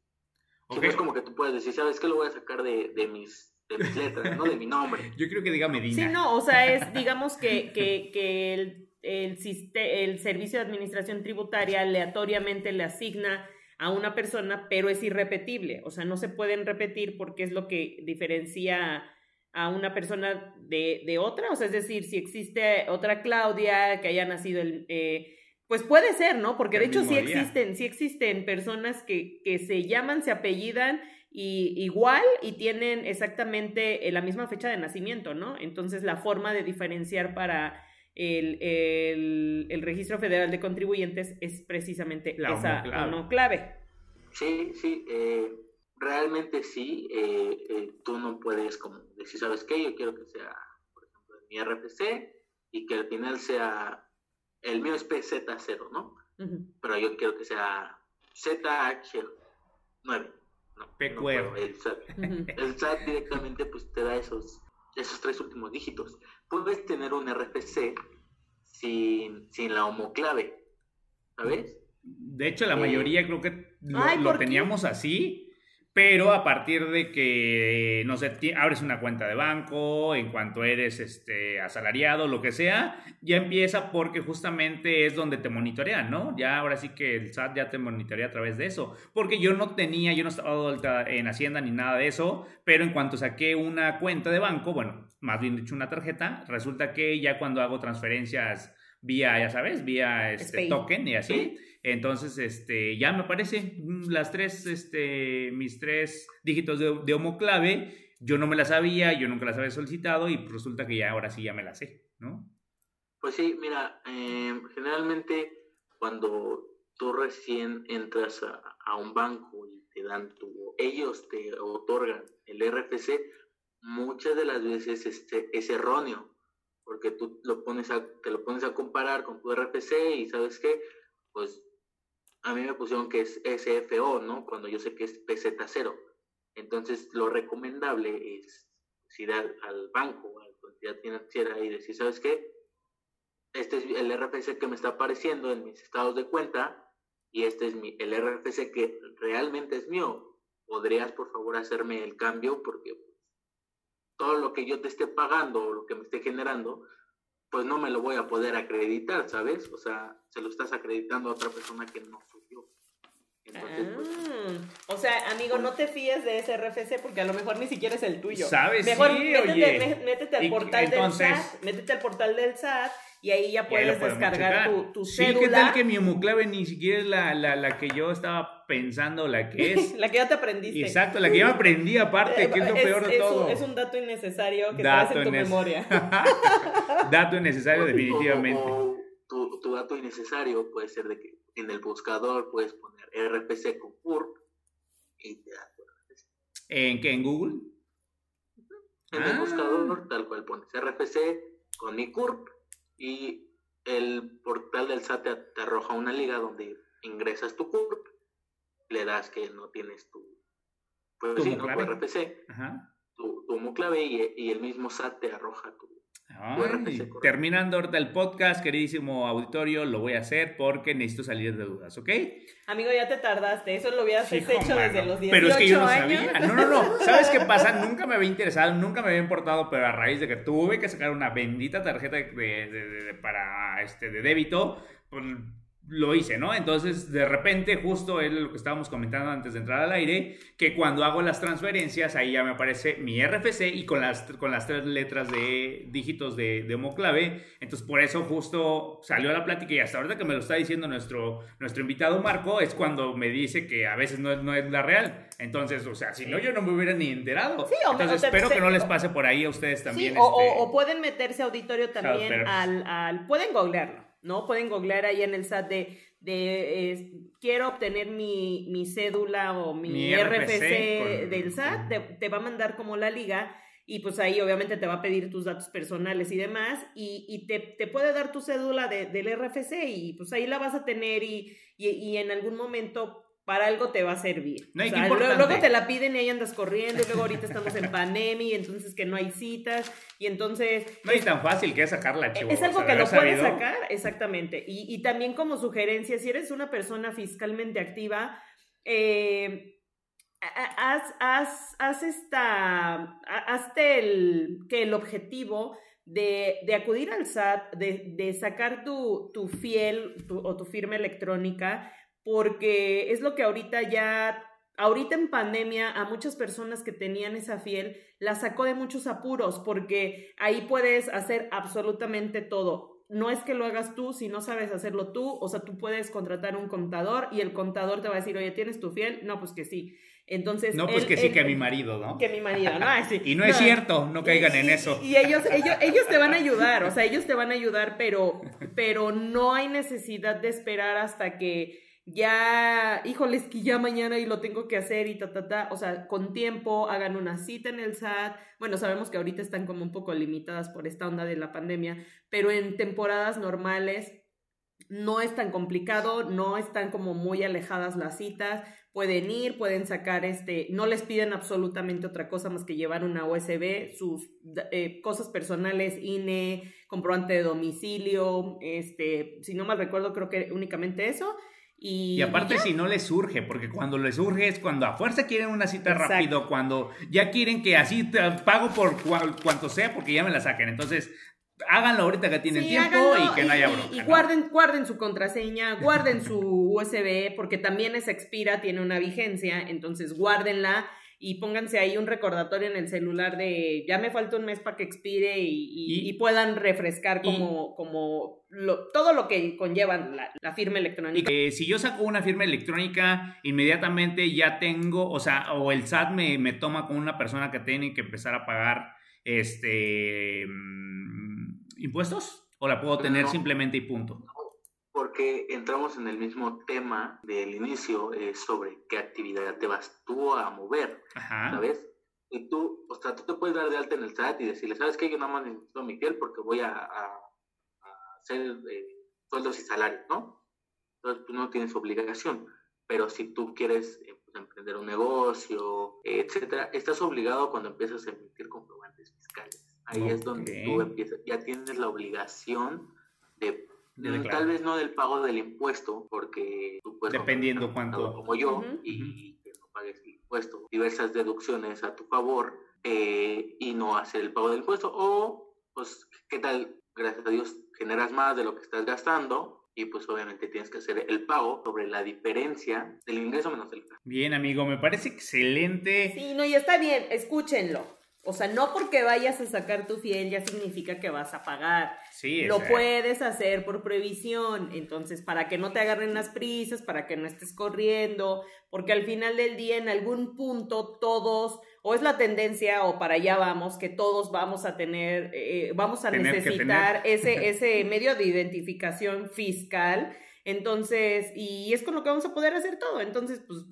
Que Ok. no es como que tú puedes decir, ¿sabes qué? Lo voy a sacar de, de mis, de mis letras, ¿no? De mi nombre. Yo creo que diga Medina. Sí, no, o sea, es, digamos que, que, que el, el, el Servicio de Administración Tributaria aleatoriamente le asigna a una persona, pero es irrepetible. O sea, no se pueden repetir porque es lo que diferencia a una persona de, de, otra, o sea, es decir, si existe otra Claudia que haya nacido el... Eh, pues puede ser, ¿no? Porque de hecho sí existen, sí existen personas que, que se llaman, se apellidan y igual y tienen exactamente la misma fecha de nacimiento, ¿no? Entonces la forma de diferenciar para el, el, registro federal de contribuyentes es precisamente la esa no clave. Sí, sí, eh, realmente sí, eh, eh, tú no puedes como decir, ¿sabes qué? Yo quiero que sea, por ejemplo, mi RFC y que al final sea, el mío es PZ0, ¿no? Pero yo quiero que sea ZH9. No, el, SAT, el SAT directamente pues te da esos, esos tres últimos dígitos. Puedes tener un RFC sin, sin la homoclave, ¿sabes? De hecho, la eh, mayoría creo que lo, teníamos así pero a partir de que, no sé, abres una cuenta de banco, en cuanto eres este, asalariado, lo que sea, ya empieza porque justamente es donde te monitorean, ¿no? Ya ahora sí que el SAT ya te monitorea a través de eso. Porque yo no tenía, yo no estaba en Hacienda ni nada de eso, pero en cuanto saqué una cuenta de banco, bueno, más bien dicho una tarjeta, resulta que ya cuando hago transferencias vía, ya sabes, vía este token y así. Entonces, este, ya me aparece mm, las tres, este, mis tres dígitos de, de homoclave. Yo no me las sabía, yo nunca las había solicitado y resulta que ya ahora sí ya me las sé, ¿no? Pues sí, mira, em, generalmente cuando tú recién entras a, un banco y te dan tu, ellos te otorgan el RFC, muchas de las veces este, es erróneo, porque tú lo pones te lo pones a comparar con tu RFC y sabes qué, pues a mí me pusieron que es SFO, ¿no? Cuando yo sé que es PZ0. Entonces, lo recomendable es ir al, banco, a la entidad financiera y decir, ¿sabes qué? Este es el RFC que me está apareciendo en mis estados de cuenta y este es mi, el RFC que realmente es mío. ¿Podrías, por favor, hacerme el cambio? Porque todo lo que yo te esté pagando o lo que me esté generando, pues no me lo voy a poder acreditar, ¿sabes? O sea, se lo estás acreditando a otra persona que no soy yo. Pues, ah, o sea, amigo, no te fíes de ese RFC porque a lo mejor ni siquiera es el tuyo. ¿Sabes? Mejor sí, métete, oye. métete al portal del SAT, métete al portal del SAT y ahí ya puedes descargar tu, tu, cédula. Sí, ¿qué tal que mi homoclave ni siquiera es la, la, la que yo estaba pensando, la que es? la que ya te aprendiste. Exacto, la que ya me aprendí aparte, que es lo peor de todo. es un dato innecesario que dato en tu memoria. dato innecesario definitivamente. tu, tu, dato innecesario puede ser de que en el buscador puedes poner RPC con CURP y te da ¿En qué? ¿En Google? En el ah. buscador, tal cual pones RPC con mi CURP y el portal del SAT te, arroja una liga donde ingresas tu CURP, le das que no tienes tu, pues, sí, ¿no? tu RPC, tu, tu clave y, y, el mismo SAT te arroja tu, terminando ahorita el podcast, queridísimo auditorio, lo voy a hacer porque necesito salir de dudas, ¿ok? Amigo, ya te tardaste, eso lo hubieras hecho desde los 18 Pero es que yo no sabía. No, no, no. ¿Sabes qué pasa? Nunca me había interesado, nunca me había importado, pero a raíz de que tuve que sacar una bendita tarjeta de, para este de débito, pues lo hice, ¿no? Entonces, de repente, justo es lo que estábamos comentando antes de entrar al aire, que cuando hago las transferencias, ahí ya me aparece mi RFC y con las, con las tres letras de dígitos de, de homoclave. Entonces, por eso justo salió a la plática y hasta ahorita que me lo está diciendo nuestro, nuestro invitado Marco, es cuando me dice que a veces no es, no es la real. Entonces, o sea, si no, yo no me hubiera ni enterado. Sí, Entonces, espero que no les pase por ahí a ustedes también. Sí, o, este, pueden meterse auditorio también al, al... Pueden googlearlo ¿no? Pueden googlear ahí en el SAT de, de quiero obtener mi, mi, cédula o mi, RFC, del SAT, te, va a mandar como la liga y pues ahí obviamente te va a pedir tus datos personales y demás y, y te, te, puede dar tu cédula de, del RFC y pues ahí la vas a tener y, y, y en algún momento para algo te va a servir. No, luego, te la piden y ahí andas corriendo, y luego ahorita estamos en pandemia, y entonces que no hay citas, y entonces... No es tan fácil que es sacarla, chivo. Es algo que lo puedes sacar, exactamente. Y, y, también como sugerencia, si eres una persona fiscalmente activa, eh, haz, haz, haz, esta, hazte el, que el objetivo de, de, acudir al SAT, de, de sacar tu, tu fiel o tu firma electrónica, porque es lo que ahorita ya ahorita en pandemia a muchas personas que tenían esa fiel la sacó de muchos apuros porque ahí puedes hacer absolutamente todo. No es que lo hagas tú si no sabes hacerlo tú, o sea, tú puedes contratar un contador y el contador te va a decir, oye, ¿tienes tu fiel? No, pues que sí. Entonces, no, pues que sí, que mi marido, ¿no? Que mi marido, ¿no? y no, es cierto, no caigan en eso. Y, ellos, ellos, ellos te van a ayudar, o sea, ellos te van a ayudar, pero, pero no hay necesidad de esperar hasta que ya, híjoles, que ya mañana y lo tengo que hacer y ta, ta, ta, o sea, con tiempo, hagan una cita en el SAT. Bueno, sabemos que ahorita están como un poco limitadas por esta onda de la pandemia, pero en temporadas normales no es tan complicado, no están como muy alejadas las citas, pueden ir, pueden sacar este, no les piden absolutamente otra cosa más que llevar una USB, sus eh, cosas personales, INE, comprobante de domicilio, este, si no mal recuerdo, creo que únicamente eso y, aparte si no les surge, porque cuando les surge es cuando a fuerza quieren una cita rápido, cuando ya quieren que así te pago por cuanto sea porque ya me la saquen. Entonces, háganlo ahorita que tienen tiempo y que no haya bronca. Y, guarden, guarden su contraseña, guarden su USB, porque también esa expira, tiene una vigencia, entonces guárdenla y pónganse ahí un recordatorio en el celular de ya me falta un mes para que expire y, puedan refrescar como, como todo lo que conllevan la, firma electrónica. Y si yo saco una firma electrónica, inmediatamente ya tengo, o sea, o el SAT me, me toma con una persona que tiene que empezar a pagar este mm, impuestos o la puedo tener simplemente y punto porque entramos en el mismo tema del inicio eh, sobre qué actividad te vas tú a mover, ¿sabes? Y tú, o sea, tú te puedes dar de alta en el SAT y decirle, ¿sabes qué? Yo nada más necesito mi piel porque voy a, hacer eh, sueldos y salarios, ¿no? Entonces, tú no tienes obligación. Pero si tú quieres eh, pues, emprender un negocio, etcétera, estás obligado cuando empiezas a emitir comprobantes fiscales. Ahí es donde tú empiezas, ya tienes la obligación de Tal vez no del pago del impuesto, porque tú puedes... Dependiendo cuánto... Como yo, y que no pagues el impuesto. Diversas deducciones a tu favor eh, y no hacer el pago del impuesto. O, pues, ¿qué tal? Gracias a Dios generas más de lo que estás gastando y pues obviamente tienes que hacer el pago sobre la diferencia del ingreso menos el gasto. Bien, amigo, me parece excelente. Sí, no, y está bien, escúchenlo. O sea, no porque vayas a sacar tu fiel ya significa que vas a pagar. Sí, Lo puedes hacer por previsión. Entonces, para que no te agarren las prisas, para que no estés corriendo, porque al final del día, en algún punto, todos, o es la tendencia, o para allá vamos, que todos vamos a tener, eh, vamos a necesitar ese, ese medio de identificación fiscal. Entonces, y es con lo que vamos a poder hacer todo. Entonces, pues,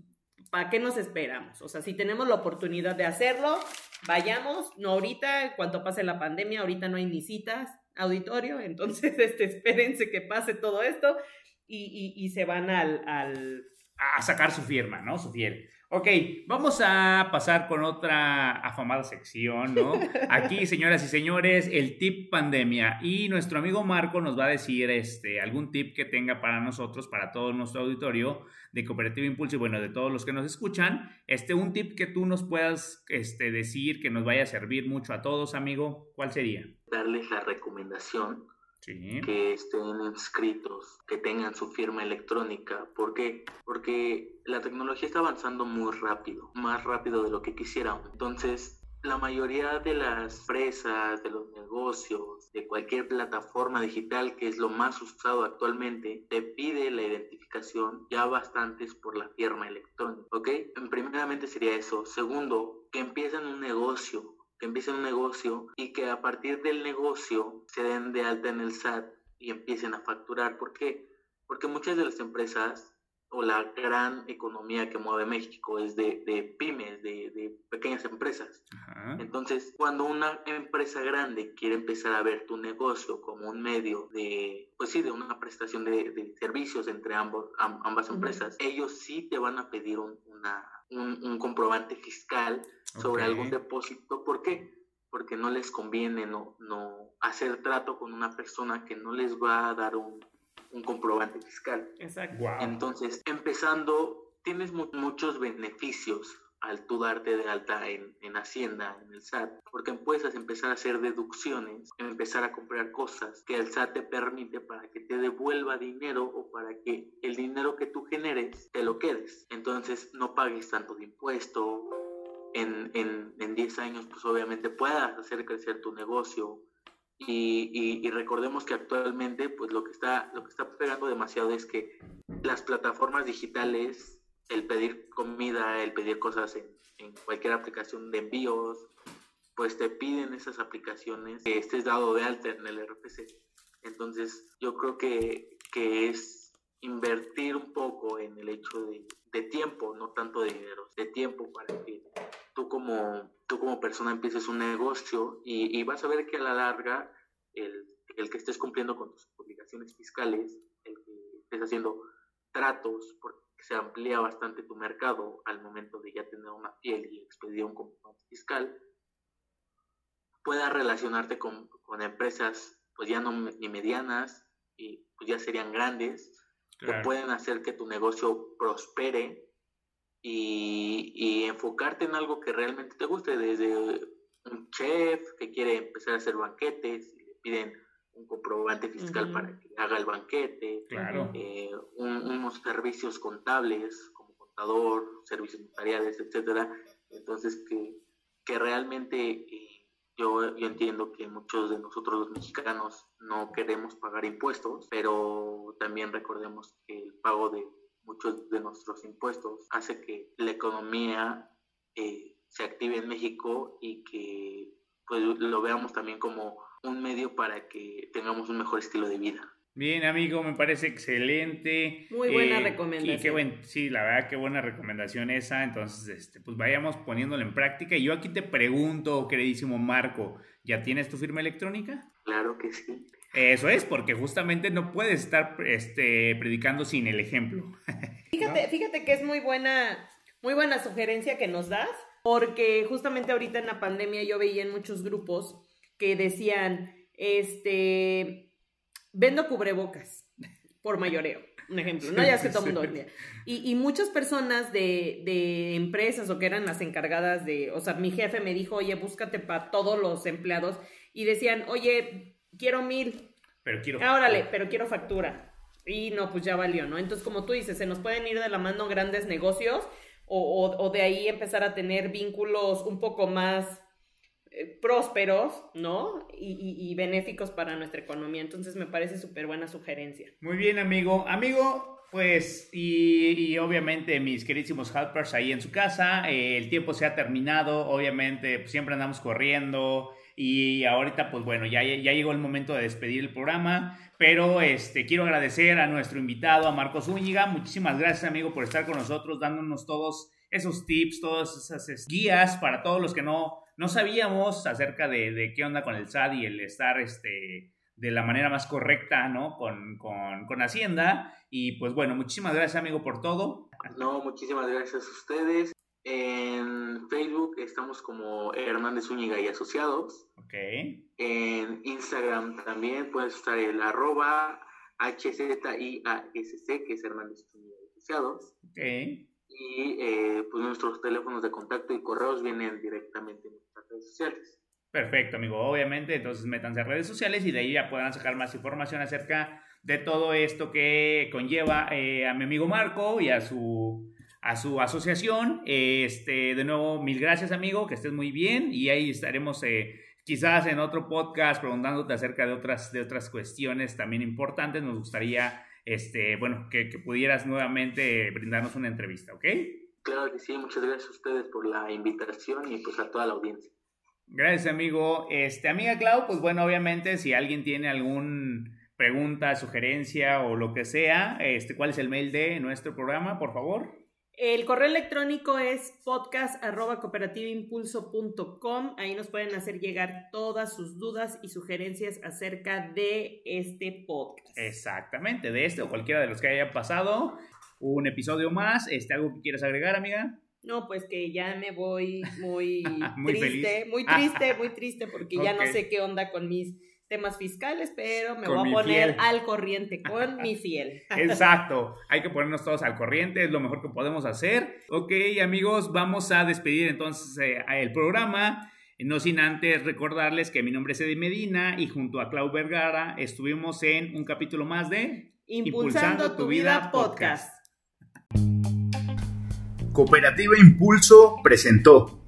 ¿para qué nos esperamos? O sea, si tenemos la oportunidad de hacerlo, vayamos, no ahorita, cuando pase la pandemia, ahorita no hay ni citas, auditorio, entonces este, espérense que pase todo esto y, y, se van al, al, a sacar su firma, ¿no? Su fiel. Ok, vamos a pasar con otra afamada sección, ¿no? Aquí, señoras y señores, el tip pandemia. Y nuestro amigo Marco nos va a decir este, algún tip que tenga para nosotros, para todo nuestro auditorio de Cooperativa Impulso y bueno, de todos los que nos escuchan. Este, un tip que tú nos puedas este, decir que nos vaya a servir mucho a todos, amigo, ¿cuál sería? Darles la recomendación que estén inscritos, que tengan su firma electrónica. ¿Por qué? Porque la tecnología está avanzando muy rápido, más rápido de lo que quisiéramos. Entonces, la mayoría de las empresas, de los negocios, de cualquier plataforma digital que es lo más usado actualmente, te pide la identificación ya bastantes por la firma electrónica, ¿ok? Primeramente sería eso. Segundo, que empiezan un negocio que empiecen un negocio y que a partir del negocio se den de alta en el SAT y empiecen a facturar. ¿Por qué? Porque muchas de las empresas o la gran economía que mueve México es de, pymes, de, pequeñas empresas. Entonces, cuando una empresa grande quiere empezar a ver tu negocio como un medio de, pues sí, de una prestación de, servicios entre ambos, ambas empresas, ellos sí te van a pedir un, una, un, comprobante fiscal sobre algún depósito. ¿Por qué? Porque no les conviene no, no hacer trato con una persona que no les va a dar un un comprobante fiscal. Exacto. Entonces, empezando, tienes muchos beneficios al tú darte de alta en, en, Hacienda, en el SAT, porque puedes empezar a hacer deducciones, empezar a comprar cosas que el SAT te permite para que te devuelva dinero o para que el dinero que tú generes te lo quedes. Entonces no pagues tanto de impuesto. En, en, en 10 años, pues obviamente puedas hacer crecer tu negocio, y, y, recordemos que actualmente pues lo que está lo que está pegando demasiado es que las plataformas digitales el pedir comida, el pedir cosas en, cualquier aplicación de envíos, pues te piden esas aplicaciones que estés dado de alta en el RPC. Entonces, yo creo que, que es invertir un poco en el hecho de, de, tiempo, no tanto de dinero, de tiempo para que tú como, tú como persona empieces un negocio y, y vas a ver que a la larga el, el que estés cumpliendo con tus obligaciones fiscales, el que estés haciendo tratos, porque se amplía bastante tu mercado al momento de ya tener una piel y expedir un comprobante fiscal, puedas relacionarte con, con, empresas pues ya no ni medianas y pues ya serían grandes, que pueden hacer que tu negocio prospere y, y, enfocarte en algo que realmente te guste, desde un chef que quiere empezar a hacer banquetes y le piden un comprobante fiscal para que haga el banquete, eh, unos servicios contables como contador, servicios notariales, etcétera. Entonces que, que realmente eh, yo, yo entiendo que muchos de nosotros los mexicanos no queremos pagar impuestos, pero también recordemos que el pago de muchos de nuestros impuestos hace que la economía eh, se active en México y que pues lo veamos también como un medio para que tengamos un mejor estilo de vida. Bien, amigo, me parece excelente. Muy buena eh, recomendación. Y qué buen, sí, la verdad, qué buena recomendación esa. Entonces, este, pues vayamos poniéndolo en práctica. Y yo aquí te pregunto, queridísimo Marco, ¿ya tienes tu firma electrónica? Claro que sí. Eso es, porque justamente no puedes estar este, predicando sin el ejemplo. Fíjate, fíjate que es muy buena, muy buena sugerencia que nos das, porque justamente ahorita en la pandemia yo veía en muchos grupos que decían, este, vendo cubrebocas por mayoreo, un ejemplo, ¿no? Ya es que todo el mundo y, y, muchas personas de, de, empresas o que eran las encargadas de, o sea, mi jefe me dijo, oye, búscate para todos los empleados y decían, oye, quiero mil. Pero quiero ah, Órale, pero quiero factura. Y no, pues ya valió, ¿no? Entonces, como tú dices, se nos pueden ir de la mano grandes negocios o, o, o de ahí empezar a tener vínculos un poco más eh, prósperos, ¿no? Y, benéficos para nuestra economía. Entonces me parece súper buena sugerencia. Muy bien, amigo. Amigo, pues, y, obviamente mis queridísimos helpers ahí en su casa, eh, el tiempo se ha terminado, obviamente pues, siempre andamos corriendo y ahorita pues bueno, ya, ya llegó el momento de despedir el programa, pero este, quiero agradecer a nuestro invitado, a Marcos Zúñiga, muchísimas gracias amigo por estar con nosotros, dándonos todos esos tips, todas esas guías para todos los que no no sabíamos acerca de, qué onda con el SAT y el estar este, de la manera más correcta, ¿no? Con, con, Hacienda. Y pues bueno, muchísimas gracias, amigo, por todo. No, muchísimas gracias a ustedes. En Facebook estamos como Hernández Zúñiga y Asociados. Ok. En Instagram también puedes usar el arroba HZIASC, que es Hernández Zúñiga y Asociados. Ok. Y eh, pues nuestros teléfonos de contacto y correos vienen directamente en redes sociales. Perfecto, amigo. Obviamente, entonces métanse a redes sociales y de ahí ya podrán sacar más información acerca de todo esto que conlleva eh, a mi amigo Marco y a su, a su asociación. Este, de nuevo, mil gracias, amigo, que estés muy bien y ahí estaremos eh, quizás en otro podcast preguntándote acerca de otras, de otras cuestiones también importantes. Nos gustaría, este, bueno, que, que pudieras nuevamente brindarnos una entrevista, ¿ok? Claro que sí, muchas gracias a ustedes por la invitación y pues a toda la audiencia. Gracias, amigo. Este, amiga Clau, pues bueno, obviamente, si alguien tiene alguna pregunta, sugerencia o lo que sea, este, ¿cuál es el mail de nuestro programa, por favor? El correo electrónico es podcast Ahí nos pueden hacer llegar todas sus dudas y sugerencias acerca de este podcast. Exactamente, de este o cualquiera de los que haya pasado. Un episodio más. Este, ¿Algo que quieras agregar, amiga? No, pues que ya me voy muy, triste, muy triste, muy triste, porque ya no sé qué onda con mis temas fiscales, pero me voy a poner al corriente con mi fiel. Exacto, hay que ponernos todos al corriente, es lo mejor que podemos hacer. Ok, amigos, vamos a despedir entonces eh, el programa. No sin antes recordarles que mi nombre es Eddie Medina y junto a Clau Vergara estuvimos en un capítulo más de Impulsando, tu vida podcast. Cooperativa Impulso presentó